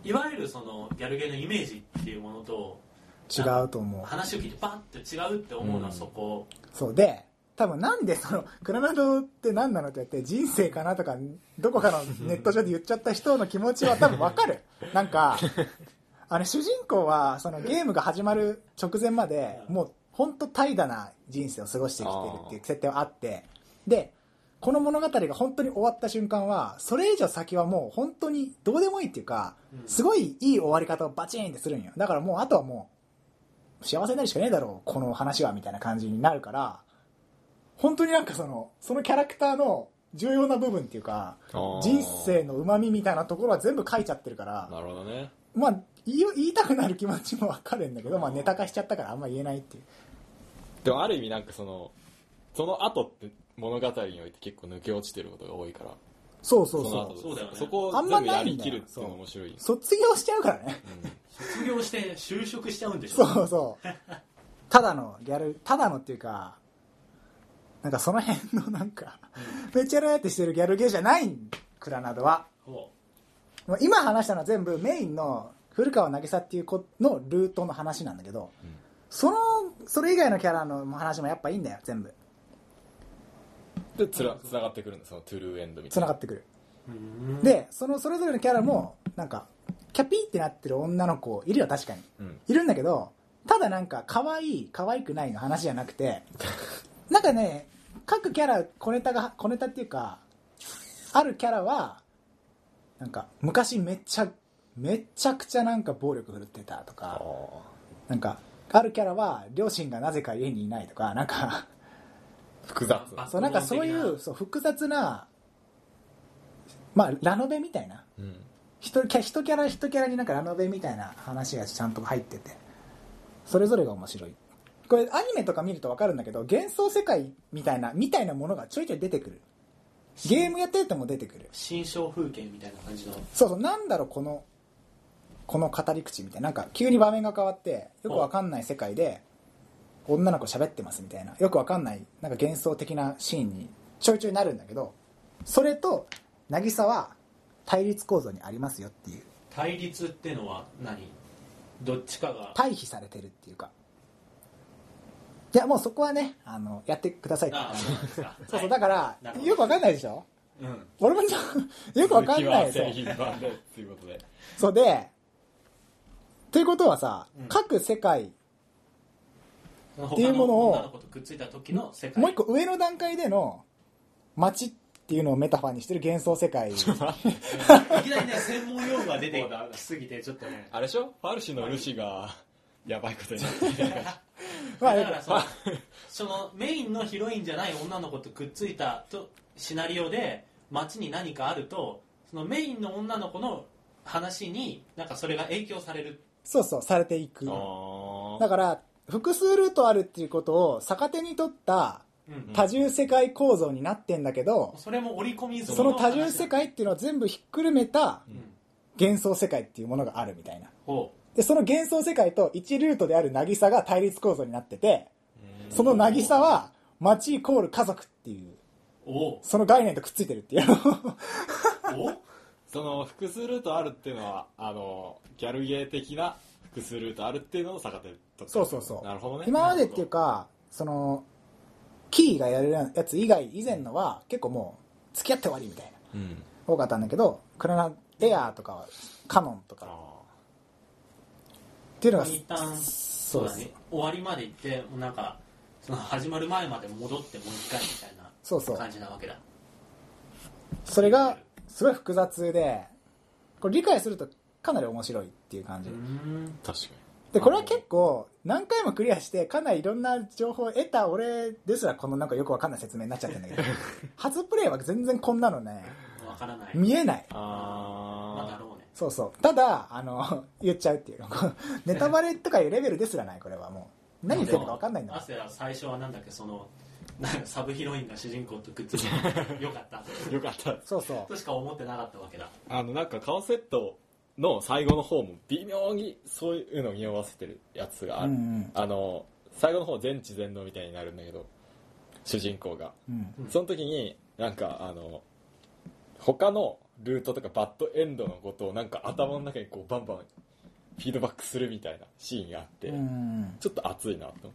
いわゆるそのギャルゲーのイメージっていうものと違うと思う。話を聞いてバッて違うって思うのはうん。そこ、そうで多分なんでそのクラナドって何なのって言って人生かなとかどこかのネット上で言っちゃった人の気持ちは多分わかる。なんか *laughs* あれ主人公はそのゲームが始まる直前までもう本当怠惰な人生を過ごしてきてるっていう設定はあってでこの物語が本当に終わった瞬間はそれ以上先はもう本当にどうでもいいっていうかうん。すごいいい終わり方をバチーンってするんよ。だからもうあとはもう幸せになるしかねえだろうこの話はみたいな感じになるから本当になんかそのそのキャラクターの重要な部分っていうか人生のうまみみたいなところは全部書いちゃってるからなるほどね。まあ言い言いたくなる気持ちもわかるんだけど、まあ、ネタ化しちゃったからあんま言えないっていう。でもある意味なんかそのその後って物語において結構抜け落ちてることが多いから。そうそうのそう。後そうだよね。そこをあんま全部やないんきるっていうのが面白い卒業しちゃうからね。卒業して就職しちゃうんでしょ。そうそう。ただのギャルただのっていうかなんかその辺のなんかめっちゃラやってしてるギャルゲーじゃないんクラナドは。ほもう今話したのは全部メインの古川渚っていう子のルートの話なんだけど、うん。そのそれ以外のキャラの話もやっぱいいんだよ全部。でつらつながってくるんだそのトゥルーエンドみたいな。繋がってくる。でそのそれぞれのキャラもなんかキャピーってなってる女の子いるよ確かに。うん。いるんだけどただなんか可愛い可愛くないの話じゃなくて *laughs* なんかね各キャラ小ネタが小ネタっていうかあるキャラはなんか昔めっちゃめちゃくちゃなんか暴力振るってたとあかなんかあるキャラは両親がなぜか家にいないとかなんかー複雑。あそうなんかそういうそう複雑なまあラノベみたいな。うん。一キャ一キャラ一キャラになんかラノベみたいな話がちゃんと入っててそれぞれが面白い。これアニメとか見ると分かるんだけど幻想世界みたいなみたいなものがちょいちょい出てくる。ゲームやってても出てくる。新象風景みたいな感じの。そうそうなんだろうこのこの語り口みたいななんか急に場面が変わってよく分かんない世界で女の子喋ってますみたいなよく分かんないなんか幻想的なシーンにちょいちょいなるんだけどそれと渚は対立構造にありますよっていう。対立っていうのは何？どっちかが？対比されてるっていうか。いやもうそこはねあのやってくださいってああ *laughs* そうそうだからよくわかんないでしょ？うん。俺もよくわかんない *laughs* でっていうことで。そうでということはさ、うん。各世界っていうものを女の子とくっついた時の世界。もう一個上の段階での街っていうのをメタファーにしてる幻想世界。*laughs* いきなりね専門用語が出てきすぎてちょっとね。あれでしょ？ファルシュのルシがやばいことになってる。まあだからそのそのメインのヒロインじゃない女の子とくっついたとシナリオで街に何かあるとそのメインの女の子の話になんかそれが影響されるそうそうされていく。あだから複数ルートあるっていうことを逆手に取ったうん多重世界構造になってんだけど、それも織り込みその多重世界っていうのを全部ひっくるめたうん。幻想世界っていうものがあるみたいな。ほでその幻想世界と1ルートである渚が対立構造になっててその渚は街イコール家族っていうその概念とくっついてるっていう。おその複数ルートあるっていうのはあのギャルゲー的な複数ルートあるっていうのを逆手と。そうそうそう。なるほどね。今までっていうかそのキーがやるやつ以外以前のは結構もう付き合って終わりみたいな。うん。多かったんだけどクラナエアーとかはカノンとかあっていうのが一旦そですそうう。だね終わりまで行ってもうなんかその始まる前まで戻ってもう一回みたいそうそう。な感じなわけだ。それがすごい複雑でこれ理解するとかなり面白いっていう感じ、うん。確かでこれは結構何回もクリアしてかなりいろんな情報を得た俺ですらこのなんかよくわかんない説明になっちゃってるんだけど *laughs* 初プレイは全然こんなのね。わからない。見えない。まだあろうね。そうそう。ただあの *laughs* 言っちゃうっていうネタバレとかいうレベルですらないこれはも何言ってるのか分かんないんだもん。アセは最初はなんだっけそのサブヒロインが主人公とくっついてよかった。*laughs* よかった。そうそう。としか思ってなかったわけだ。あのなんかカオセットの最後の方も微妙にそういうのを匂わせてるやつがある、うんうん。あの最後の方全知全能みたいになるんだけど主人公が。うん。うんその時になんかあの他のルートとかバッドエンドのことをなんか頭の中にこうバンバンフィードバックするみたいなシーンがあって、うんちょっと熱いなと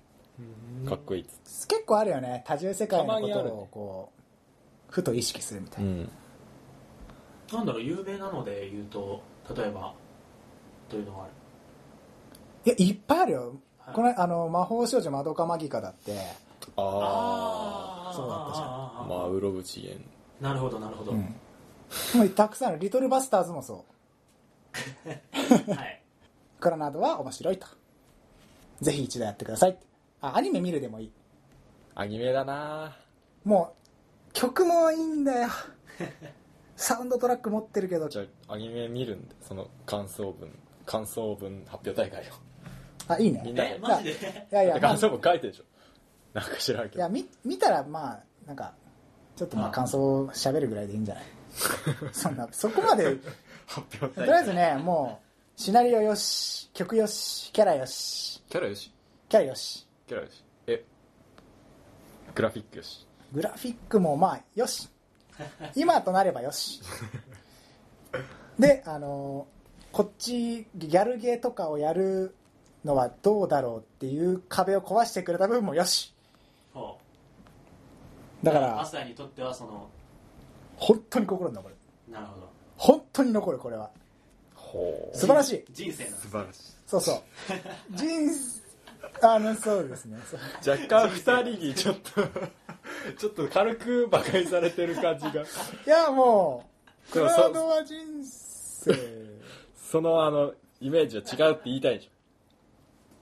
かっこいいっつ結構あるよね。多重世界のことをこうふと意識するみたいな、ん。なんだろう有名なので言うと例えばどういうのがある。いやいっぱいあるよ、はい。このあの魔法少女マドカマギカだって、ああそうだったじゃん。あまあウロブチゲンなるほどなるほど、うん、もうたくさんある。リトルバスターズもそう。*laughs* はい。*laughs* クラナドは面白いと。ぜひ一度やってください。ってあアニメ見るでもいい。アニメだな。もう曲もいいんだよ。*laughs* サウンドトラック持ってるけど。じゃあアニメ見るんでその感想文。感想文発表大会を。あいいね。みんなえマジで？いやいや、まあ。感想文書いてるでしょ。なんか知らんけど。いや見見たらまあなんかちょっとまああ感想を喋るぐらいでいいんじゃない？*laughs* そんなそこまで。発表とりあえずねもうシナリオよし曲よしキャラよし。キャラよし。キャラよしキャラよしえ？グラフィックよし。グラフィックもまあよし。今となればよし。であのこっちギャルゲーとかをやるのはどうだろうっていう壁を壊してくれた部分もよし。ほう。だからアスヤにとってはその本当に心に残る。なるほど。本当に残るこれは。ほ素晴らしい。人生なんです素晴らしい。そうそう。人あのそうですね。若干二人にちょっと *laughs* ちょっと軽く馬鹿にされてる感じが。いやもうクラウドは人生。そのあのイメージは違うって言いたいじ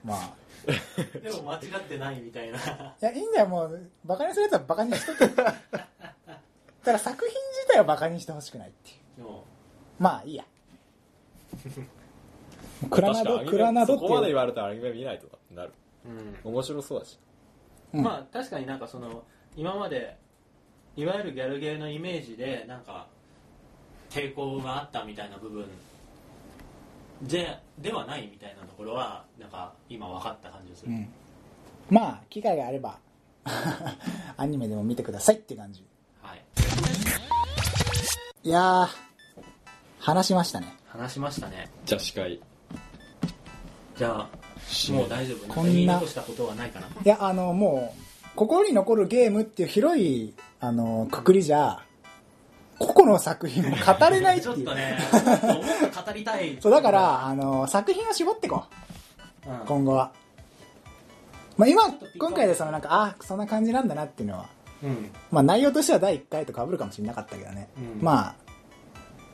まあ。でも間違ってないみたいな。いやいいんだよもうバカにするやつはバカにしとけだから作品自体をバカにしてほしくないっていう。まあいいや。*laughs* クラナドクラナドってそこまで言われたらアニメ見ないとかうん。面白そうだし。うん。まあ確かになんかその今までいわゆるギャルゲーのイメージでなんか抵抗があったみたいな部分でではないみたいなところはなんか今分かった感じがする、うん。まあ機会があれば *laughs* アニメでも見てくださいっていう感じ。はい。いやー話しましたね。話しましたね。じゃあ司会。じゃあもう大丈夫。こんな。したことはないかな。いやあのもう心に残るゲームっていう広いあのくくりじゃ個々の作品を語れないっていう。ちょっとねと語りたい。*laughs* そうだからあの作品を絞っていこう。うん。今後は、まあ、今今回でそのなんかあそんな感じなんだなっていうのは、うん。まあ、内容としては第1回と被るかもしれなかったけどね、うん。まあ。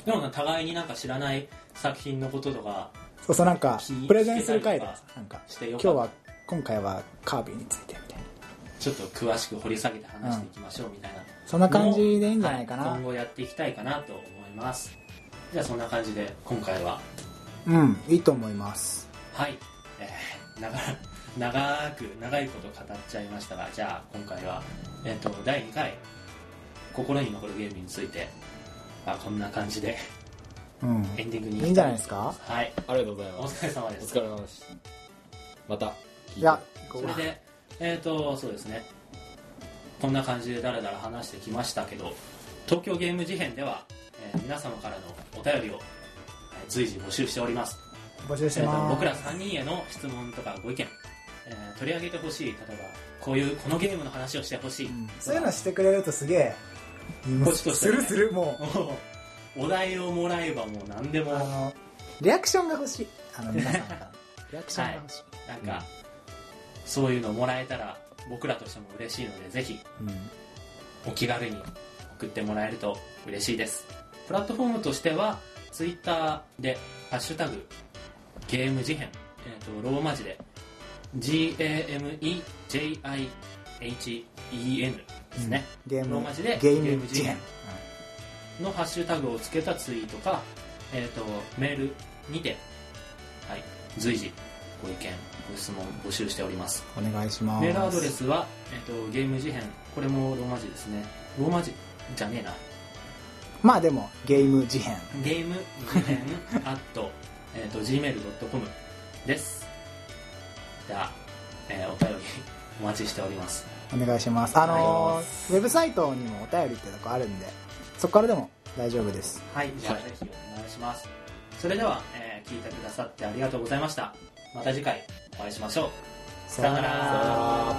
でもな互いになんか知らない作品のこととかそうそうなんかプレゼンする回でなんか今日は今回はカービィについてみたいな。ちょっと詳しく掘り下げて話していきましょうみたいな、そんな感じでいいんじゃないかな、は今後やっていきたいかなと思います。じゃあそんな感じで今回は。うんいいと思います。はい、えー、長長く長いこと語っちゃいましたがじゃあ今回は、えっと第2回心に残るゲームについて、まあ、こんな感じでうん。エンディングに。いいんじゃないですか？はい。ありがとうございおます。疲れ様です。お疲れ様です。また。聞いやそれでえっ、とそうですね。こんな感じでだらだら話してきましたけど東京ゲーム事変では、えー皆様からのお便りを、えー随時募集しております。募集してえーとます僕ら3人への質問とかご意見、えー取り上げてほしい。例えばこういうこのゲームの話をしてほしい、うん。そういうのしてくれるとすげえ。こっちとしてね。するするもう *laughs* お題をもらえばもう何でも。あのリアクションが欲しい。あの皆さんから。*laughs* リアクションが欲しい、なんか、そういうのもらえたら僕らとしても嬉しいのでぜひうん。お気軽に送ってもらえると嬉しいです。プラットフォームとしてはツイッターで「ハッシュタグゲーム事変」えー、とローマ字で GAMEJIHEN ですね、ゲームローマ字でゲーム事変のハッシュタグをつけたツイートか、えー、とメールにて、はい、随時ご意見ご質問募集しております。お願いします。メールアドレスは、えっとゲーム事変。これもローマ字ですね。ローマ字じゃねえな。まあでもゲーム事変。ゲーム事変 *laughs* at、えっと gmail.com です。では、えーお便りお待ちしております。お願いします。あのーウェブサイトにもお便りってとこあるんでそこからでも大丈夫です。はいじゃあぜひお願いします。それでは、えー聞いてくださってありがとうございました。また次回お会いしましょう。さよなら